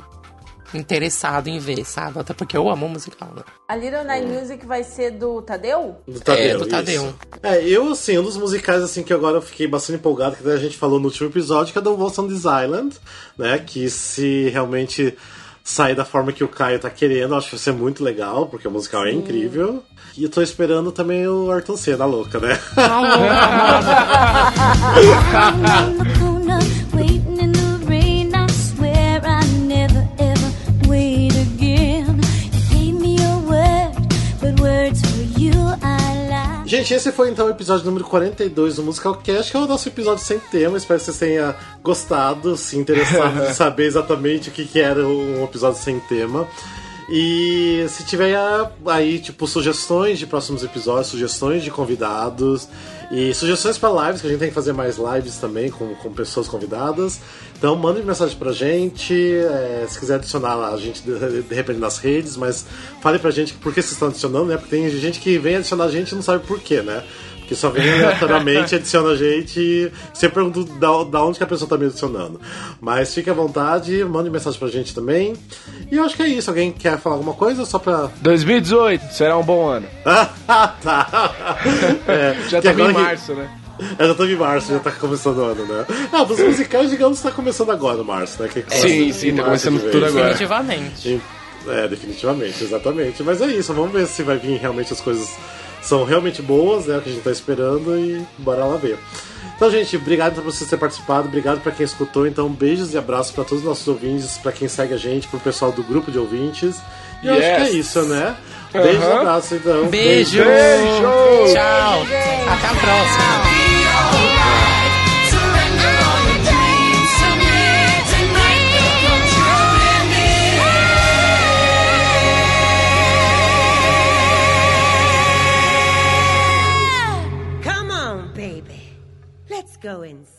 interessado em ver, sabe? Até porque eu amo musical, né? A Little Night Music vai ser do Tadeu? Do Tadeu, É, do isso. Tadeu. É, eu, assim, um dos musicais, assim, que agora eu fiquei bastante empolgado, que a gente falou no último episódio, que é do Waltz on This Island, né? Que se realmente sair da forma que o Caio tá querendo, acho que vai ser muito legal, porque o musical é incrível. E eu tô esperando também o Arthur Senna, louca, né? I'm on Gente, esse foi então o episódio número 42 do Musical Cast, que é o nosso episódio sem tema. Espero que vocês tenham gostado, se interessado em saber exatamente o que, que era um episódio sem tema. E se tiver aí, tipo, sugestões de próximos episódios, sugestões de convidados e sugestões para lives, que a gente tem que fazer mais lives também com, com pessoas convidadas. Então mande mensagem pra gente, é, se quiser adicionar a gente de, de repente nas redes, mas fale pra gente por que vocês estão adicionando, né? Porque tem gente que vem adicionar a gente e não sabe por quê, né? Porque só vem aleatoriamente, adiciona a gente e você pergunta da, da onde que a pessoa tá me adicionando. Mas fique à vontade, mande mensagem pra gente também. E eu acho que é isso. Alguém quer falar alguma coisa? Só pra. 2018 será um bom ano. Ah, tá! É, Já que estamos em agora que- março, né? É, já estamos em março, já tá começando o ano, né? Ah, dos musicais, digamos, tá começando agora, março, né? Que Sim, sim, tá março começando de tudo agora. Definitivamente. É, definitivamente, exatamente. Mas é isso, vamos ver se vai vir realmente as coisas são realmente boas, né? O que a gente tá esperando e bora lá ver. Então, gente, obrigado por vocês terem participado, obrigado pra quem escutou. Então, beijos e abraços pra todos os nossos ouvintes, pra quem segue a gente, pro pessoal do grupo de ouvintes. E eu acho que é Yes. isso, né? Beijos e abraços, então. Beijo! Beijo! Tchau! Até a próxima! Come